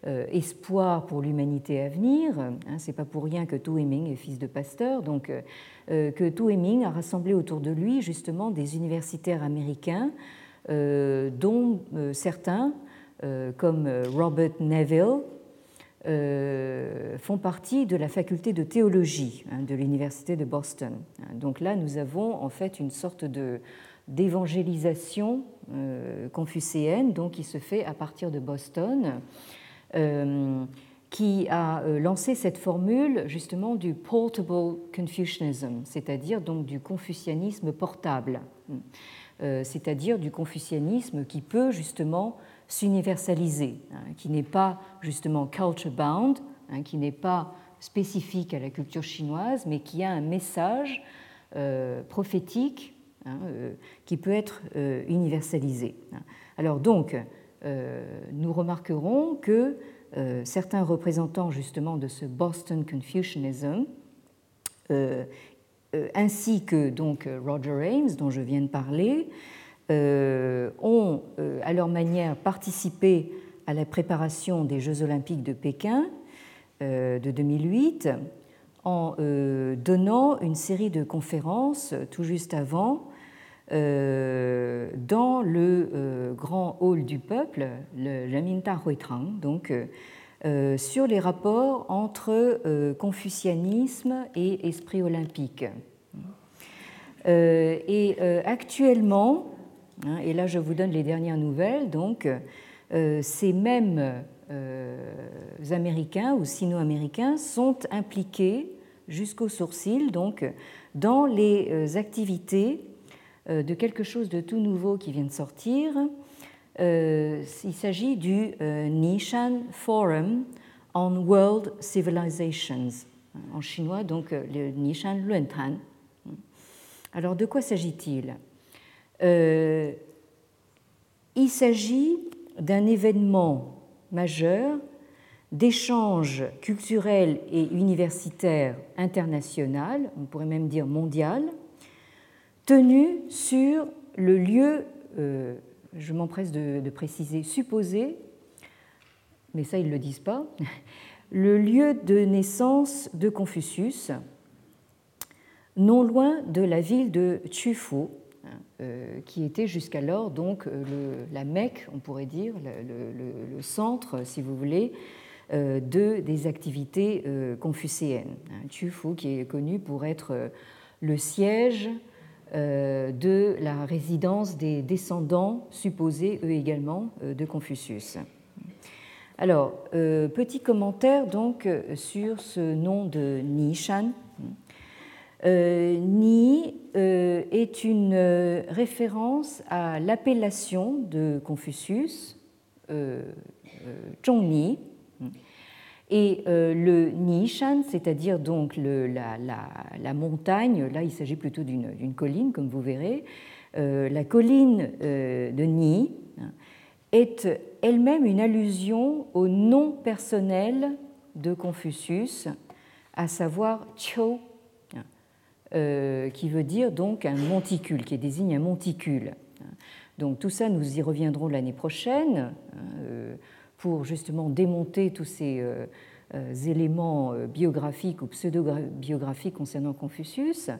S2: espoir pour l'humanité à venir. Hein, C'est pas pour rien que Tu Heming est fils de pasteur, donc que Tu Heming a rassemblé autour de lui justement des universitaires américains, dont certains, comme Robert Neville, euh, font partie de la faculté de théologie hein, de l'université de Boston. Donc là, nous avons en fait une sorte de d'évangélisation euh, confucéenne, donc qui se fait à partir de Boston, euh, qui a lancé cette formule justement du portable Confucianism, c'est-à-dire donc du confucianisme portable, c'est-à-dire du confucianisme qui peut justement s'universaliser, hein, qui n'est pas justement culture bound, hein, qui n'est pas spécifique à la culture chinoise, mais qui a un message euh, prophétique hein, euh, qui peut être euh, universalisé. Alors donc, nous remarquerons que certains représentants justement de ce Boston Confucianism, ainsi que donc Roger Ames, dont je viens de parler, ont à leur manière participé à la préparation des Jeux olympiques de Pékin euh, de 2008 en euh, donnant une série de conférences tout juste avant euh, dans le grand hall du peuple, le Laminta Huitrang, donc sur les rapports entre confucianisme et esprit olympique. et actuellement, et là je vous donne les dernières nouvelles, donc ces mêmes euh, américains ou sino-américains sont impliqués jusqu'au sourcil donc dans les euh, activités euh, de quelque chose de tout nouveau qui vient de sortir. Il s'agit du Nishan Forum on World Civilizations, en chinois donc le Nishan Luantan. Alors de quoi s'agit-il? Il s'agit d'un événement majeur d'échanges culturels et universitaires international, on pourrait même dire mondial, tenu sur le lieu, euh, je m'empresse de, préciser, supposé, mais ça ils ne le disent pas, [LAUGHS] le lieu de naissance de Confucius, non loin de la ville de Chufu, euh, qui était jusqu'alors donc euh, la Mecque, on pourrait dire, le, centre, si vous voulez, euh, de, des activités confucéennes. Tufu, qui est connu pour être le siège de la résidence des descendants supposés, eux également, de Confucius. Alors, petit commentaire donc sur ce nom de Nishan. Euh, Ni euh, est une euh, référence à l'appellation de Confucius, Zhongni, et le Nishan, c'est-à-dire donc la, montagne, là il s'agit plutôt d'une colline, comme vous verrez, la colline de Ni est elle-même une allusion au nom personnel de Confucius, à savoir euh, qui veut dire donc un monticule, qui désigne un monticule. Donc tout ça, nous y reviendrons l'année prochaine euh, pour justement démonter tous ces euh, éléments biographiques ou pseudo-biographiques concernant Confucius.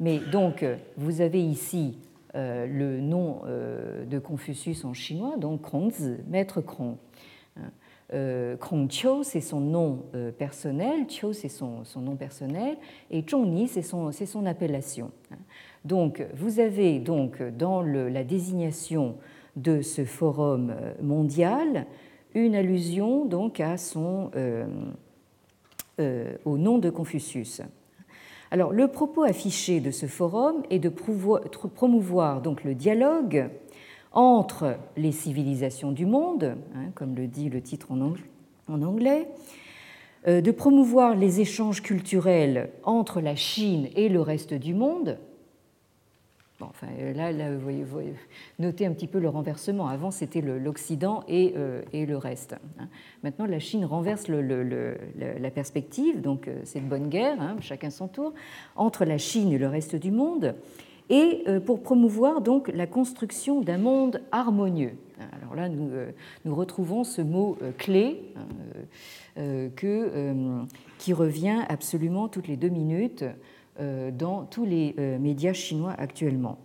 S2: Mais donc, vous avez ici le nom de Confucius en chinois, donc Kongzi, maître Krong. Euh, Qiu, c'est son nom euh, personnel, Qiu, c'est son, nom personnel, et Zhongni, c'est son, son, appellation. Donc, vous avez donc dans la désignation de ce forum euh, mondial une allusion donc à son, au nom de Confucius. Alors, le propos affiché de ce forum est de promouvoir donc le dialogue entre les civilisations du monde, hein, comme le dit le titre en anglais, euh, de promouvoir les échanges culturels entre la Chine et le reste du monde. enfin, là, vous, voyez, notez un petit peu le renversement. Avant, c'était l'Occident et, euh, et, le reste. Hein. Maintenant, la Chine renverse la perspective, donc euh, c'est de bonne guerre, hein, chacun son tour, entre la Chine et le reste du monde et euh, pour promouvoir donc la construction d'un monde harmonieux. Alors là, nous, euh, retrouvons ce mot euh, clé hein, qui revient absolument toutes les deux minutes dans tous les médias chinois actuellement.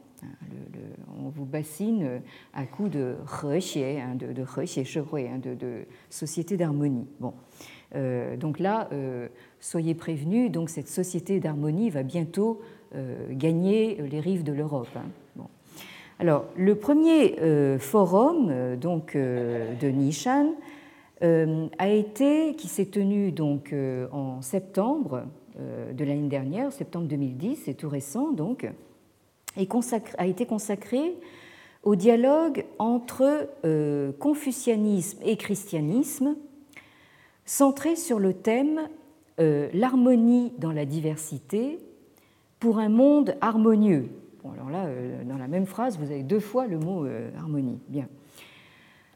S2: on vous bassine à coup de Hexie, hein, de, de hein, de, société d'harmonie. Bon. donc là, soyez prévenus, donc cette société d'harmonie va bientôt gagner les rives de l'Europe. Hein. Alors, le premier euh, forum donc, euh, de Nishan qui s'est tenu donc en septembre de l'année dernière, septembre 2010, c'est tout récent donc, a été consacré au dialogue entre confucianisme et christianisme, centré sur le thème l'harmonie dans la diversité pour un monde harmonieux. Bon, alors là, dans la même phrase, vous avez deux fois le mot harmonie. Bien.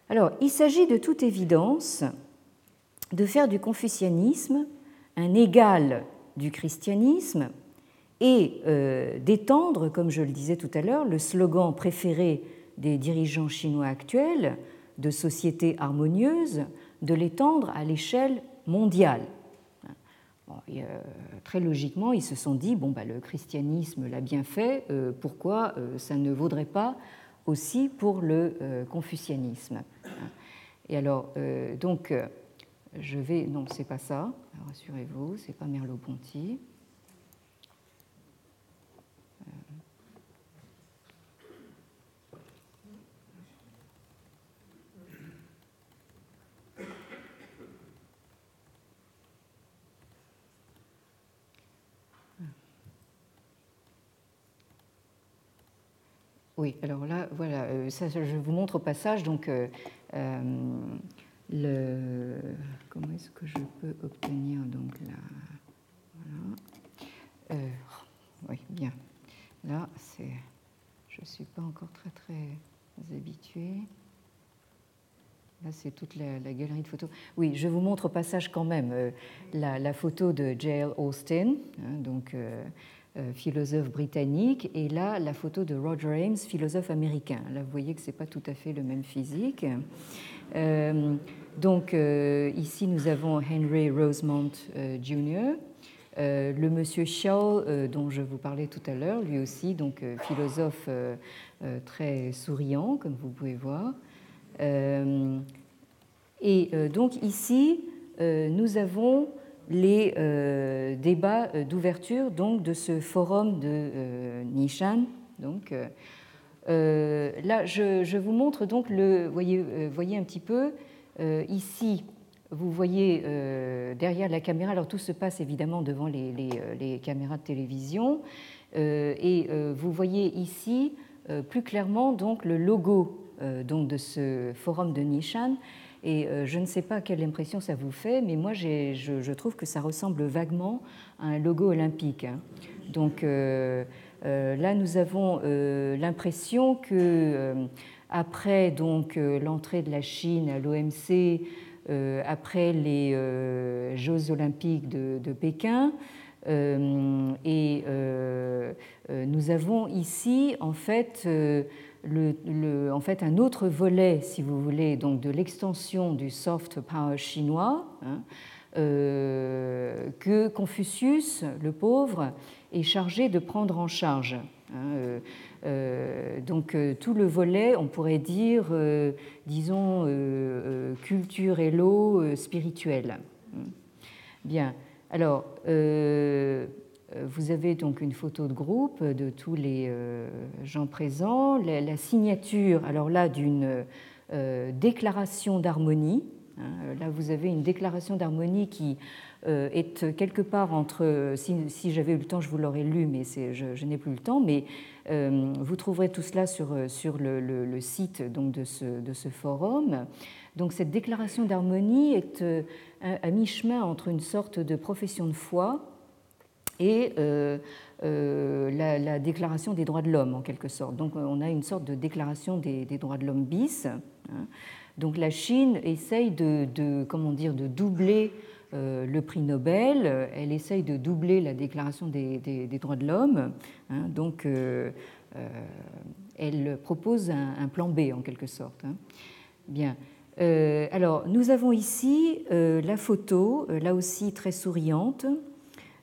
S2: Alors, il s'agit de toute évidence de faire du confucianisme un égal du christianisme et euh, d'étendre, comme je le disais tout à l'heure, le slogan préféré des dirigeants chinois actuels de société harmonieuse, de l'étendre à l'échelle mondiale. Très logiquement, ils se sont dit bon, bah, le christianisme l'a bien fait, euh, pourquoi euh, ça ne vaudrait pas aussi pour le euh, confucianisme. Et alors, euh, donc, euh, je vais. Non, c'est pas ça, rassurez-vous, c'est pas Merleau-Ponty. Oui, alors là, voilà, euh, ça, je vous montre au passage. Donc, euh, euh, le, comment est-ce que je peux obtenir donc là, voilà. oui, bien. Là, c'est, je suis pas encore très très habituée. Là, c'est toute la, galerie de photos. Oui, je vous montre au passage quand même la, photo de J.L. Austin, hein, donc philosophe britannique, et là la photo de Roger Ames, philosophe américain. Là, vous voyez que ce n'est pas tout à fait le même physique. Euh, donc euh, ici, nous avons Henry Rosemont Jr., le monsieur Shaw dont je vous parlais tout à l'heure, lui aussi, donc philosophe très souriant, comme vous pouvez voir. et donc ici, nous avons les euh, débats euh, d'ouverture donc de ce forum de euh, Nishan. Donc là, je, vous montre donc le, voyez, voyez un petit peu ici. Vous voyez derrière la caméra, alors tout se passe évidemment devant les, les caméras de télévision, et vous voyez ici plus clairement donc le logo donc de ce forum de Nishan et euh, je ne sais pas quelle impression ça vous fait, mais moi je, trouve que ça ressemble vaguement à un logo olympique. Hein. Donc euh, euh, là, nous avons l'impression que après donc l'entrée de la Chine à l'OMC, après les Jeux olympiques de, de Pékin, et nous avons ici en fait en fait un autre volet, si vous voulez, donc de l'extension du soft power chinois, hein, euh, que Confucius, le pauvre, est chargé de prendre en charge. Hein, euh, euh, donc tout le volet, on pourrait dire, disons, culture et l'eau spirituelle. Bien. Alors, vous avez donc une photo de groupe de tous les euh, gens présents, la signature, alors là, d'une euh, déclaration d'harmonie. Hein, là, vous avez une déclaration d'harmonie qui est quelque part entre, si, j'avais eu le temps, je vous l'aurais lu, mais je, n'ai plus le temps, mais vous trouverez tout cela sur, sur le, site donc, de, ce, de ce forum. Donc cette déclaration d'harmonie est à mi-chemin entre une sorte de profession de foi et euh, euh, la, déclaration des droits de l'homme en quelque sorte. Donc on a une sorte de déclaration des, droits de l'homme bis. Hein. Donc la Chine essaye de, comment dire, de doubler euh, le prix Nobel, elle essaye de doubler la déclaration des, droits de l'homme. Hein. Donc elle propose un, plan B en quelque sorte. Hein. Bien. alors, nous avons ici la photo, là aussi très souriante, euh,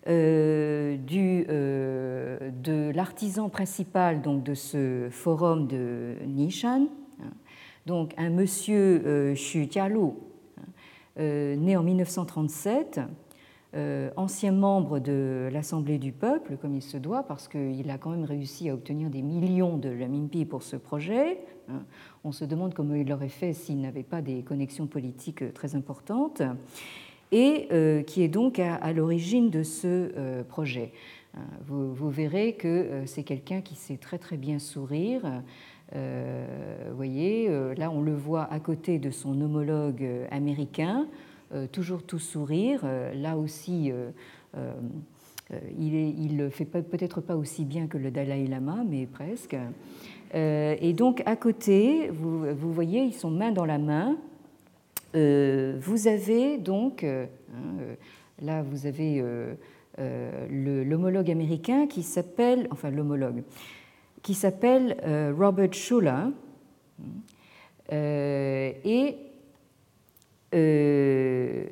S2: du, euh, de l'artisan principal donc, de ce forum de Nishan, donc un monsieur euh, Xu hein, né en 1937, ancien membre de l'Assemblée du peuple, comme il se doit, parce qu'il a quand même réussi à obtenir des millions de l'AMIMPI pour ce projet. On se demande comment il l'aurait fait s'il n'avait pas des connexions politiques très importantes, et qui est donc à, l'origine de ce projet. Hein. Vous, verrez que c'est quelqu'un qui sait très très bien sourire. vous voyez, là on le voit à côté de son homologue américain, euh, toujours tout sourire. Euh, là aussi, euh, il ne fait peut-être pas aussi bien que le Dalai Lama, mais presque. et donc, à côté, vous, voyez, ils sont main dans la main. Vous avez donc, hein, là, vous avez l'homologue américain qui s'appelle, enfin l'homologue, qui s'appelle Robert Schuller. et euh,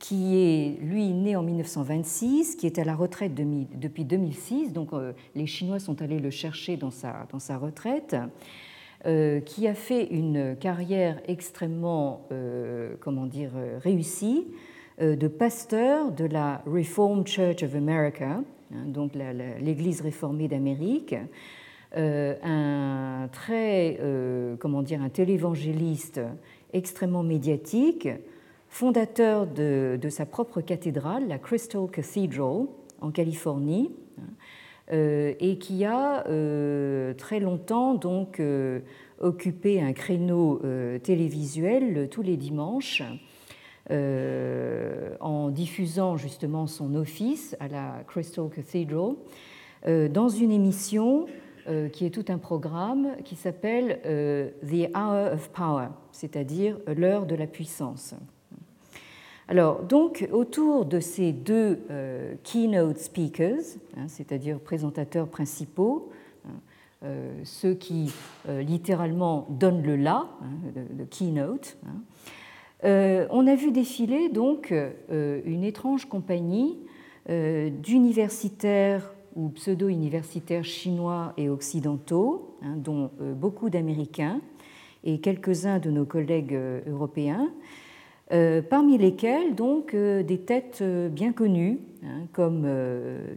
S2: qui est, lui, né en 1926, qui est à la retraite depuis 2006, donc euh, les Chinois sont allés le chercher dans sa, dans sa retraite, euh, qui a fait une carrière extrêmement, comment dire, réussie de pasteur de la Reformed Church of America, hein, donc l'Église réformée d'Amérique, un très, comment dire, un télévangéliste extrêmement médiatique, fondateur de, sa propre cathédrale, la Crystal Cathedral, en Californie, euh, et qui a euh, très longtemps donc euh, occupé un créneau télévisuel tous les dimanches en diffusant justement son office à la Crystal Cathedral dans une émission euh, qui est tout un programme qui s'appelle euh, The Hour of Power, c'est-à-dire l'heure de la puissance. Alors, donc, autour de ces deux euh, keynote speakers, hein, c'est-à-dire présentateurs principaux, hein, ceux qui littéralement donnent le là, hein, le, keynote, on a vu défiler donc une étrange compagnie d'universitaires ou pseudo-universitaires chinois et occidentaux, hein, dont euh, beaucoup d'Américains et quelques-uns de nos collègues euh, européens, euh, parmi lesquels donc des têtes bien connues, hein, comme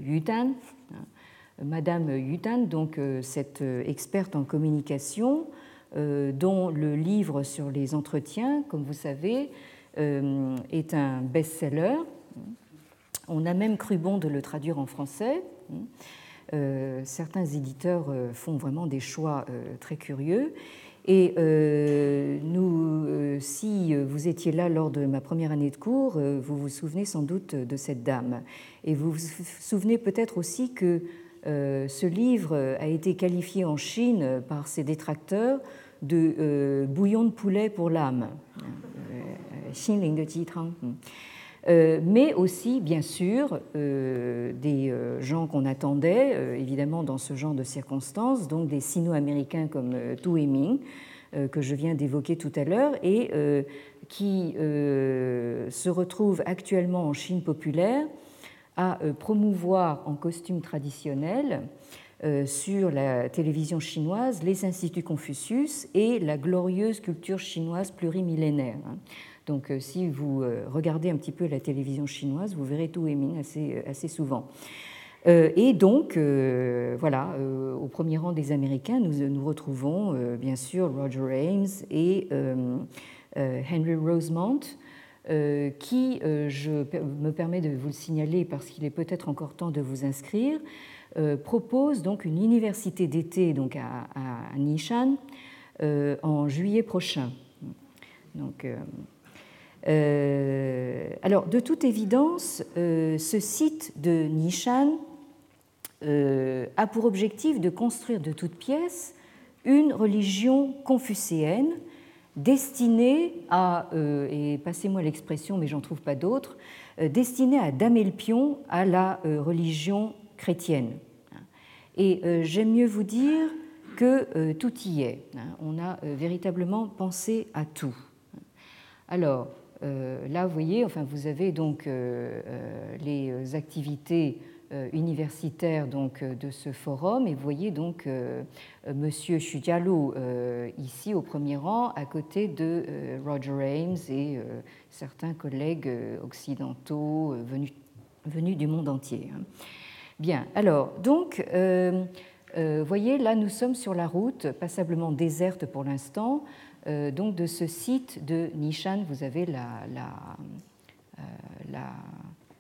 S2: Yutan, hein, Madame Yutan, donc cette experte en communication, dont le livre sur les entretiens, comme vous savez, est un best-seller. On a même cru bon de le traduire en français. Euh, certains éditeurs euh, font vraiment des choix euh, très curieux. Et nous, si vous étiez là lors de ma première année de cours, vous vous souvenez sans doute de cette dame. Et vous vous souvenez peut-être aussi que ce livre a été qualifié en Chine par ses détracteurs de bouillon de poulet pour l'âme. Euh, mais aussi, bien sûr, euh, des euh, gens qu'on attendait, évidemment, dans ce genre de circonstances, donc des sino-américains comme Tu Ming, que je viens d'évoquer tout à l'heure, et qui se retrouvent actuellement en Chine populaire à promouvoir en costume traditionnel sur la télévision chinoise les instituts Confucius et la glorieuse culture chinoise plurimillénaire. Donc euh, si vous euh, regardez un petit peu la télévision chinoise, vous verrez tout Ming assez, euh, assez souvent. Et donc, voilà, au premier rang des Américains, nous, nous retrouvons bien sûr Roger Ames et Henry Rosemont, qui, je me permets de vous le signaler parce qu'il est peut-être encore temps de vous inscrire, propose donc une université d'été donc à, à Nishan en juillet prochain. Donc, alors, de toute évidence, euh, ce site de Nishan euh, a pour objectif de construire de toutes pièces une religion confucéenne destinée à, et passez-moi l'expression, mais j'en trouve pas d'autre, destinée à damer le pion à la religion chrétienne. Et j'aime mieux vous dire que tout y est. On a véritablement pensé à tout. Alors, euh, là, vous voyez, enfin, vous avez donc euh, euh, les activités universitaires donc, de ce forum et vous voyez donc Monsieur Xujialu ici au premier rang à côté de Roger Ames et certains collègues occidentaux venus venus du monde entier. Hein. Bien, alors, donc, voyez, là, nous sommes sur la route, passablement déserte pour l'instant, donc de ce site de Nishan, vous avez la,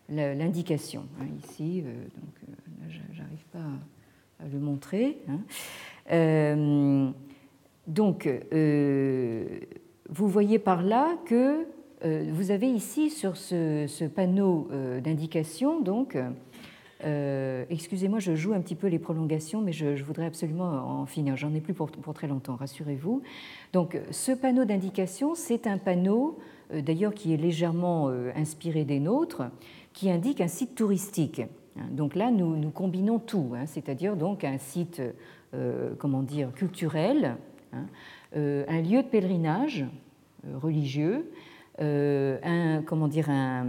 S2: l'indication hein, ici. donc, j'arrive pas à, le montrer. Hein. donc, vous voyez par là que euh, vous avez ici sur ce, panneau euh, d'indication, donc, euh, excusez-moi, je joue un petit peu les prolongations, mais je, voudrais absolument en finir. J'en ai plus pour, très longtemps, rassurez-vous. Donc, ce panneau d'indication, c'est un panneau, d'ailleurs, qui est légèrement inspiré des nôtres, qui indique un site touristique. Donc là, nous, combinons tout, hein, c'est-à-dire donc un site, comment dire, culturel. Hein, euh, un lieu de pèlerinage euh, religieux, euh, un, comment dire, un,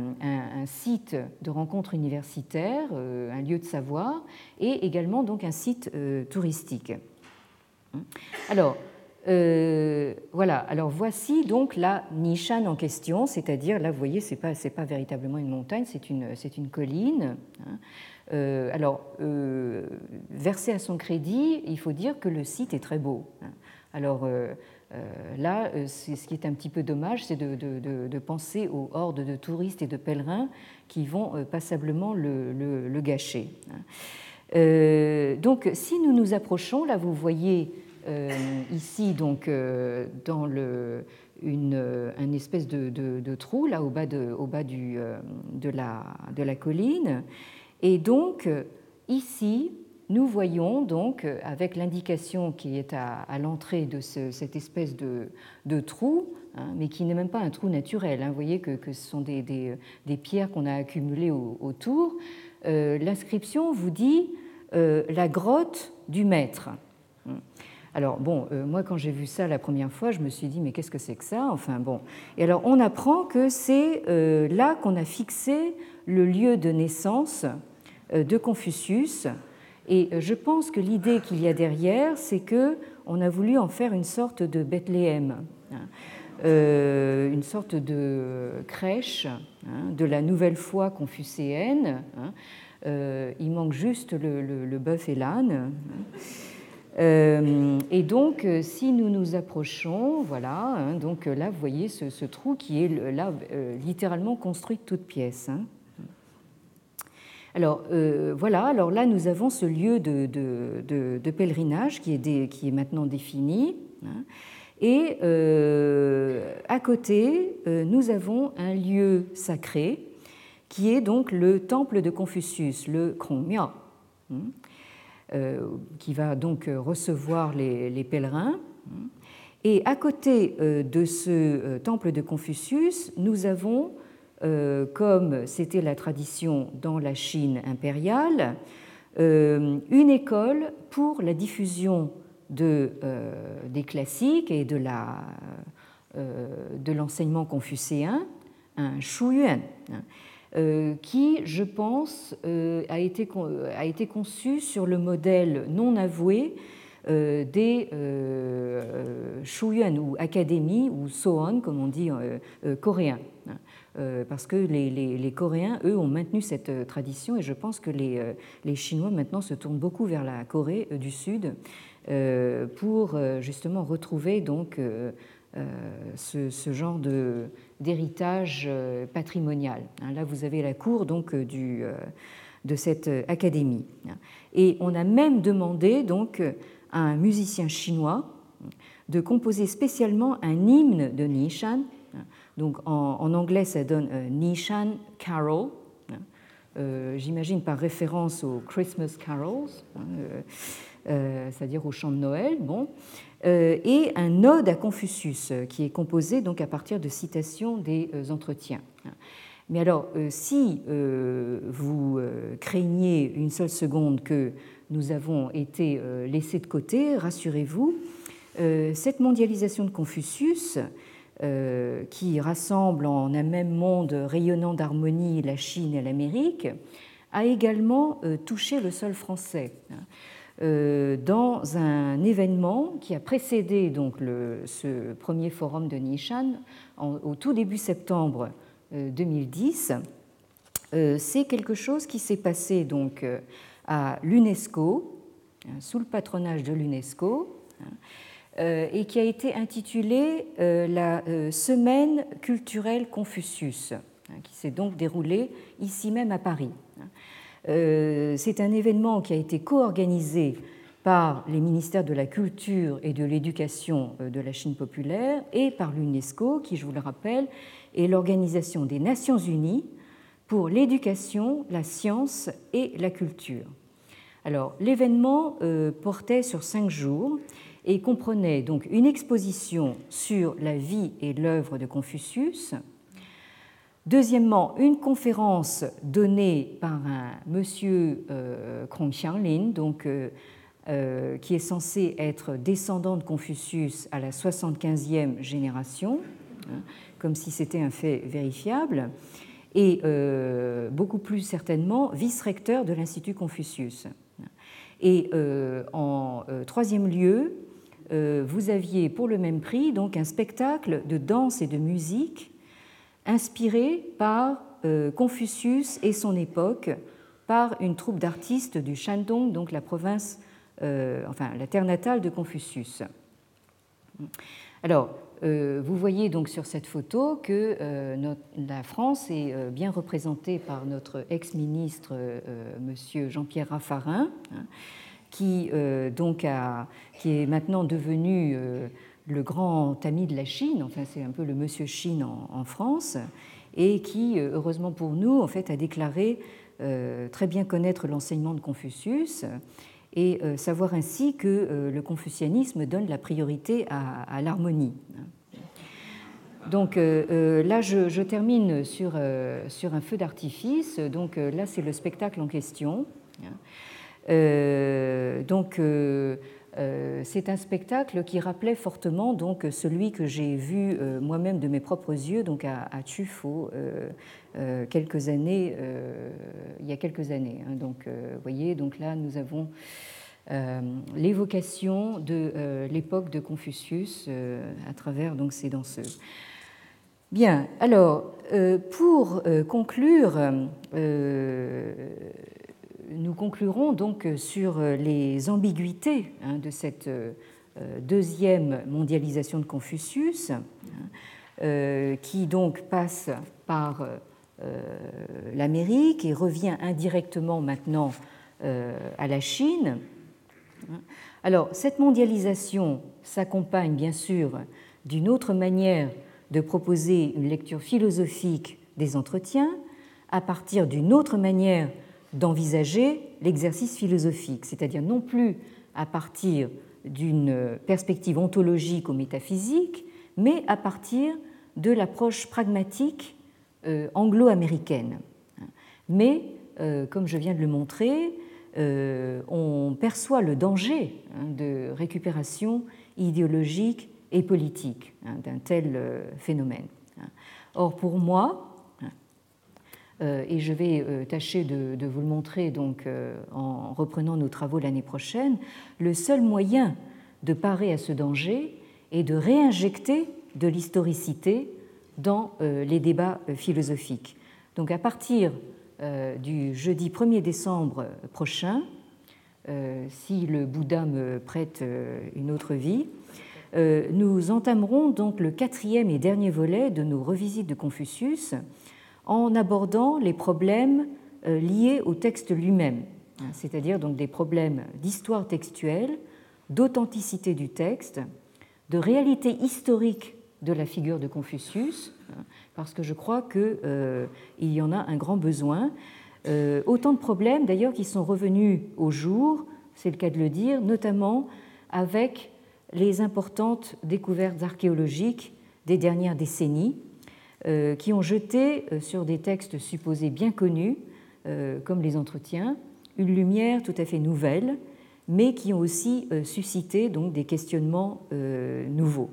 S2: site de rencontre universitaire, un lieu de savoir, et également donc un site touristique. Alors, voilà, alors voici donc la Nishan en question, c'est-à-dire, là vous voyez, ce n'est pas, pas véritablement une montagne, c'est une, une colline. Hein. alors, versé à son crédit, il faut dire que le site est très beau. Hein. Alors euh, euh, là, euh, ce qui est un petit peu dommage, c'est de, penser aux hordes de touristes et de pèlerins qui vont passablement le, gâcher. Hein. donc, si nous nous approchons, là, vous voyez ici, donc, dans une, espèce de, trou, là, au bas, la, de la colline. Et donc, ici, nous voyons donc, euh, avec l'indication qui est à, l'entrée de cette espèce de, trou, hein, mais qui n'est même pas un trou naturel, hein, vous voyez que, ce sont des, pierres qu'on a accumulées autour, euh, l'inscription vous dit euh, la grotte du maître. Alors bon, moi quand j'ai vu ça la première fois, je me suis dit mais qu'est-ce que c'est que ça? Enfin bon. Et alors on apprend que c'est là qu'on a fixé le lieu de naissance de Confucius et euh, je pense que l'idée qu'il y a derrière, c'est que on a voulu en faire une sorte de Bethléem, hein. euh, une sorte de crèche hein, de la nouvelle foi confucéenne. Hein. Euh, il manque juste le, bœuf et l'âne. et donc, si nous nous approchons, voilà, donc là, vous voyez ce, trou qui est là littéralement construit de toutes pièces. Alors euh, voilà, alors là nous avons ce lieu de, pèlerinage qui est, maintenant défini. Hein. et euh, à côté, euh, nous avons un lieu sacré qui est donc le temple de Confucius, le Krongmyo, hein, qui va donc recevoir les, pèlerins. Hein. Et à côté de ce temple de Confucius, nous avons comme c'était la tradition dans la Chine impériale, euh, une école pour la diffusion euh, des classiques et de, l'enseignement confucéen, un Shuyuan, hein, qui, je pense, a, été, conçu sur le modèle non avoué des Shuyuan ou académies ou Soon, comme on dit coréens. Euh, parce que les, Coréens, eux, ont maintenu cette euh, tradition et je pense que les, euh, les Chinois maintenant se tournent beaucoup vers la Corée du Sud pour justement retrouver donc ce, genre de, d'héritage patrimonial. Hein, là, vous avez la cour donc de cette académie. Et on a même demandé donc à un musicien chinois de composer spécialement un hymne de Nishan donc en, anglais, ça donne euh, Nishan Carol, hein. euh, j'imagine par référence aux Christmas Carols, hein, euh, c'est-à-dire au chant de Noël, bon, et un ode à Confucius qui est composé donc à partir de citations des entretiens. Mais alors, si vous craignez une seule seconde que nous avons été laissés de côté, rassurez-vous, cette mondialisation de Confucius qui rassemble en un même monde rayonnant d'harmonie la Chine et l'Amérique, a également euh, touché le sol français. Euh, dans un événement qui a précédé donc ce premier forum de Nishan au tout début septembre 2010, c'est quelque chose qui s'est passé donc à l'UNESCO, hein, sous le patronage de l'UNESCO, hein, et qui a été intitulé la Semaine culturelle Confucius, hein, qui s'est donc déroulée ici même à Paris. C'est un événement qui a été co-organisé par les ministères de la Culture et de l'Éducation euh, de la Chine populaire et par l'UNESCO, qui, je vous le rappelle, est l'Organisation des Nations Unies pour l'éducation, la science et la culture. Alors, l'événement euh, portait sur cinq jours et comprenait donc une exposition sur la vie et l'œuvre de Confucius. Deuxièmement, une conférence donnée par un monsieur euh, Krong donc euh, qui est censé être descendant de Confucius à la 75e génération, hein, comme si c'était un fait vérifiable, et euh, beaucoup plus certainement vice-recteur de l'Institut Confucius. Et euh, en troisième lieu, vous aviez pour le même prix donc un spectacle de danse et de musique inspiré par Confucius et son époque par une troupe d'artistes du Shandong, donc la province euh, enfin la terre natale de Confucius. Alors, euh, vous voyez donc sur cette photo que euh, la France est bien représentée par notre ex-ministre, Monsieur Jean-Pierre Raffarin, hein, qui, donc qui est maintenant devenu le grand ami de la Chine, enfin c'est un peu le Monsieur Chine en, France, et qui, heureusement pour nous, en fait, a déclaré très bien connaître l'enseignement de Confucius et euh, savoir ainsi que euh, le confucianisme donne la priorité à, l'harmonie. Donc euh, là, je, termine sur, sur un feu d'artifice. Donc là, c'est le spectacle en question. Donc c'est un spectacle qui rappelait fortement donc celui que j'ai vu moi-même de mes propres yeux donc à, à Tufo quelques années il y a quelques années. Hein. Donc voyez donc là nous avons euh, l'évocation de euh, l'époque de Confucius euh, à travers donc, ces danseuses. Bien, alors, pour conclure, nous conclurons donc sur les ambiguïtés hein, de cette deuxième mondialisation de Confucius, hein, qui donc passe par l'Amérique et revient indirectement maintenant à la Chine. Alors, cette mondialisation s'accompagne bien sûr d'une autre manière de proposer une lecture philosophique des entretiens à partir d'une autre manière d'envisager l'exercice philosophique, c'est-à-dire non plus à partir d'une perspective ontologique ou métaphysique, mais à partir de l'approche pragmatique euh, anglo-américaine. Mais, euh, comme je viens de le montrer, euh, on perçoit le danger hein, de récupération idéologique et politique hein, d'un tel phénomène. Or, pour moi, et je vais tâcher de, vous le montrer donc en reprenant nos travaux l'année prochaine, le seul moyen de parer à ce danger est de réinjecter de l'historicité dans les débats philosophiques. Donc à partir euh, du jeudi 1er décembre prochain, euh, si le Bouddha me prête euh, une autre vie, nous entamerons donc le quatrième et dernier volet de nos revisites de Confucius en abordant les problèmes liés au texte lui-même, hein, c'est-à-dire donc des problèmes d'histoire textuelle, d'authenticité du texte, de réalité historique de la figure de Confucius, hein, parce que je crois qu'il euh, y en a un grand besoin. Euh, autant de problèmes d'ailleurs qui sont revenus au jour, c'est le cas de le dire, notamment avec les importantes découvertes archéologiques des dernières décennies, euh, qui ont jeté sur des textes supposés bien connus, comme les entretiens, une lumière tout à fait nouvelle, mais qui ont aussi suscité donc des questionnements nouveaux.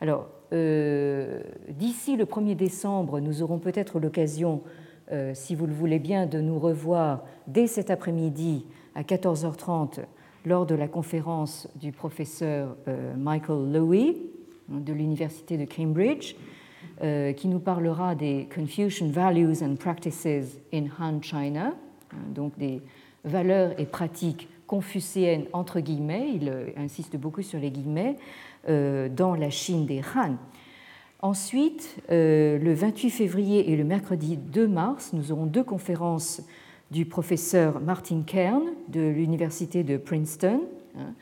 S2: Alors, euh, d'ici le 1er décembre, nous aurons peut-être l'occasion, euh, si vous le voulez bien, de nous revoir dès cet après-midi à 14h30 lors de la conférence du professeur euh, Michael Lowy de l'Université de Cambridge, qui nous parlera des Confucian Values and Practices in Han China, hein, donc des valeurs et pratiques confucéennes entre guillemets, il insiste beaucoup sur les guillemets, dans la Chine des Han. Ensuite, le 28 février et le mercredi 2 mars, nous aurons deux conférences du professeur Martin Kern de l'université de Princeton. Hein.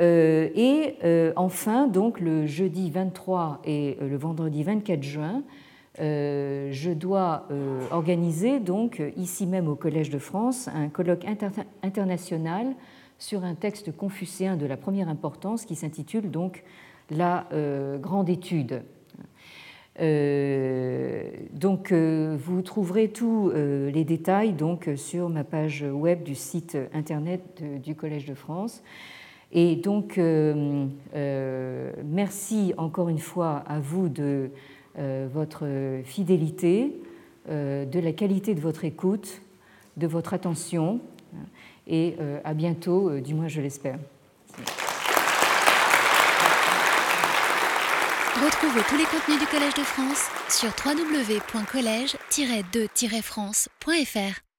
S2: Euh, et euh, enfin, donc le jeudi 23 et euh, le vendredi 24 juin, je dois organiser donc ici même au Collège de France un colloque international sur un texte confucéen de la première importance qui s'intitule donc La grande étude. Donc, vous trouverez tous les détails donc, sur ma page web du site internet du Collège de France. Et donc, merci encore une fois à vous de votre fidélité, de la qualité de votre écoute, de votre attention, et à bientôt, du moins je l'espère.
S1: Retrouvez tous les contenus du Collège de France sur www.colège-2-france.fr.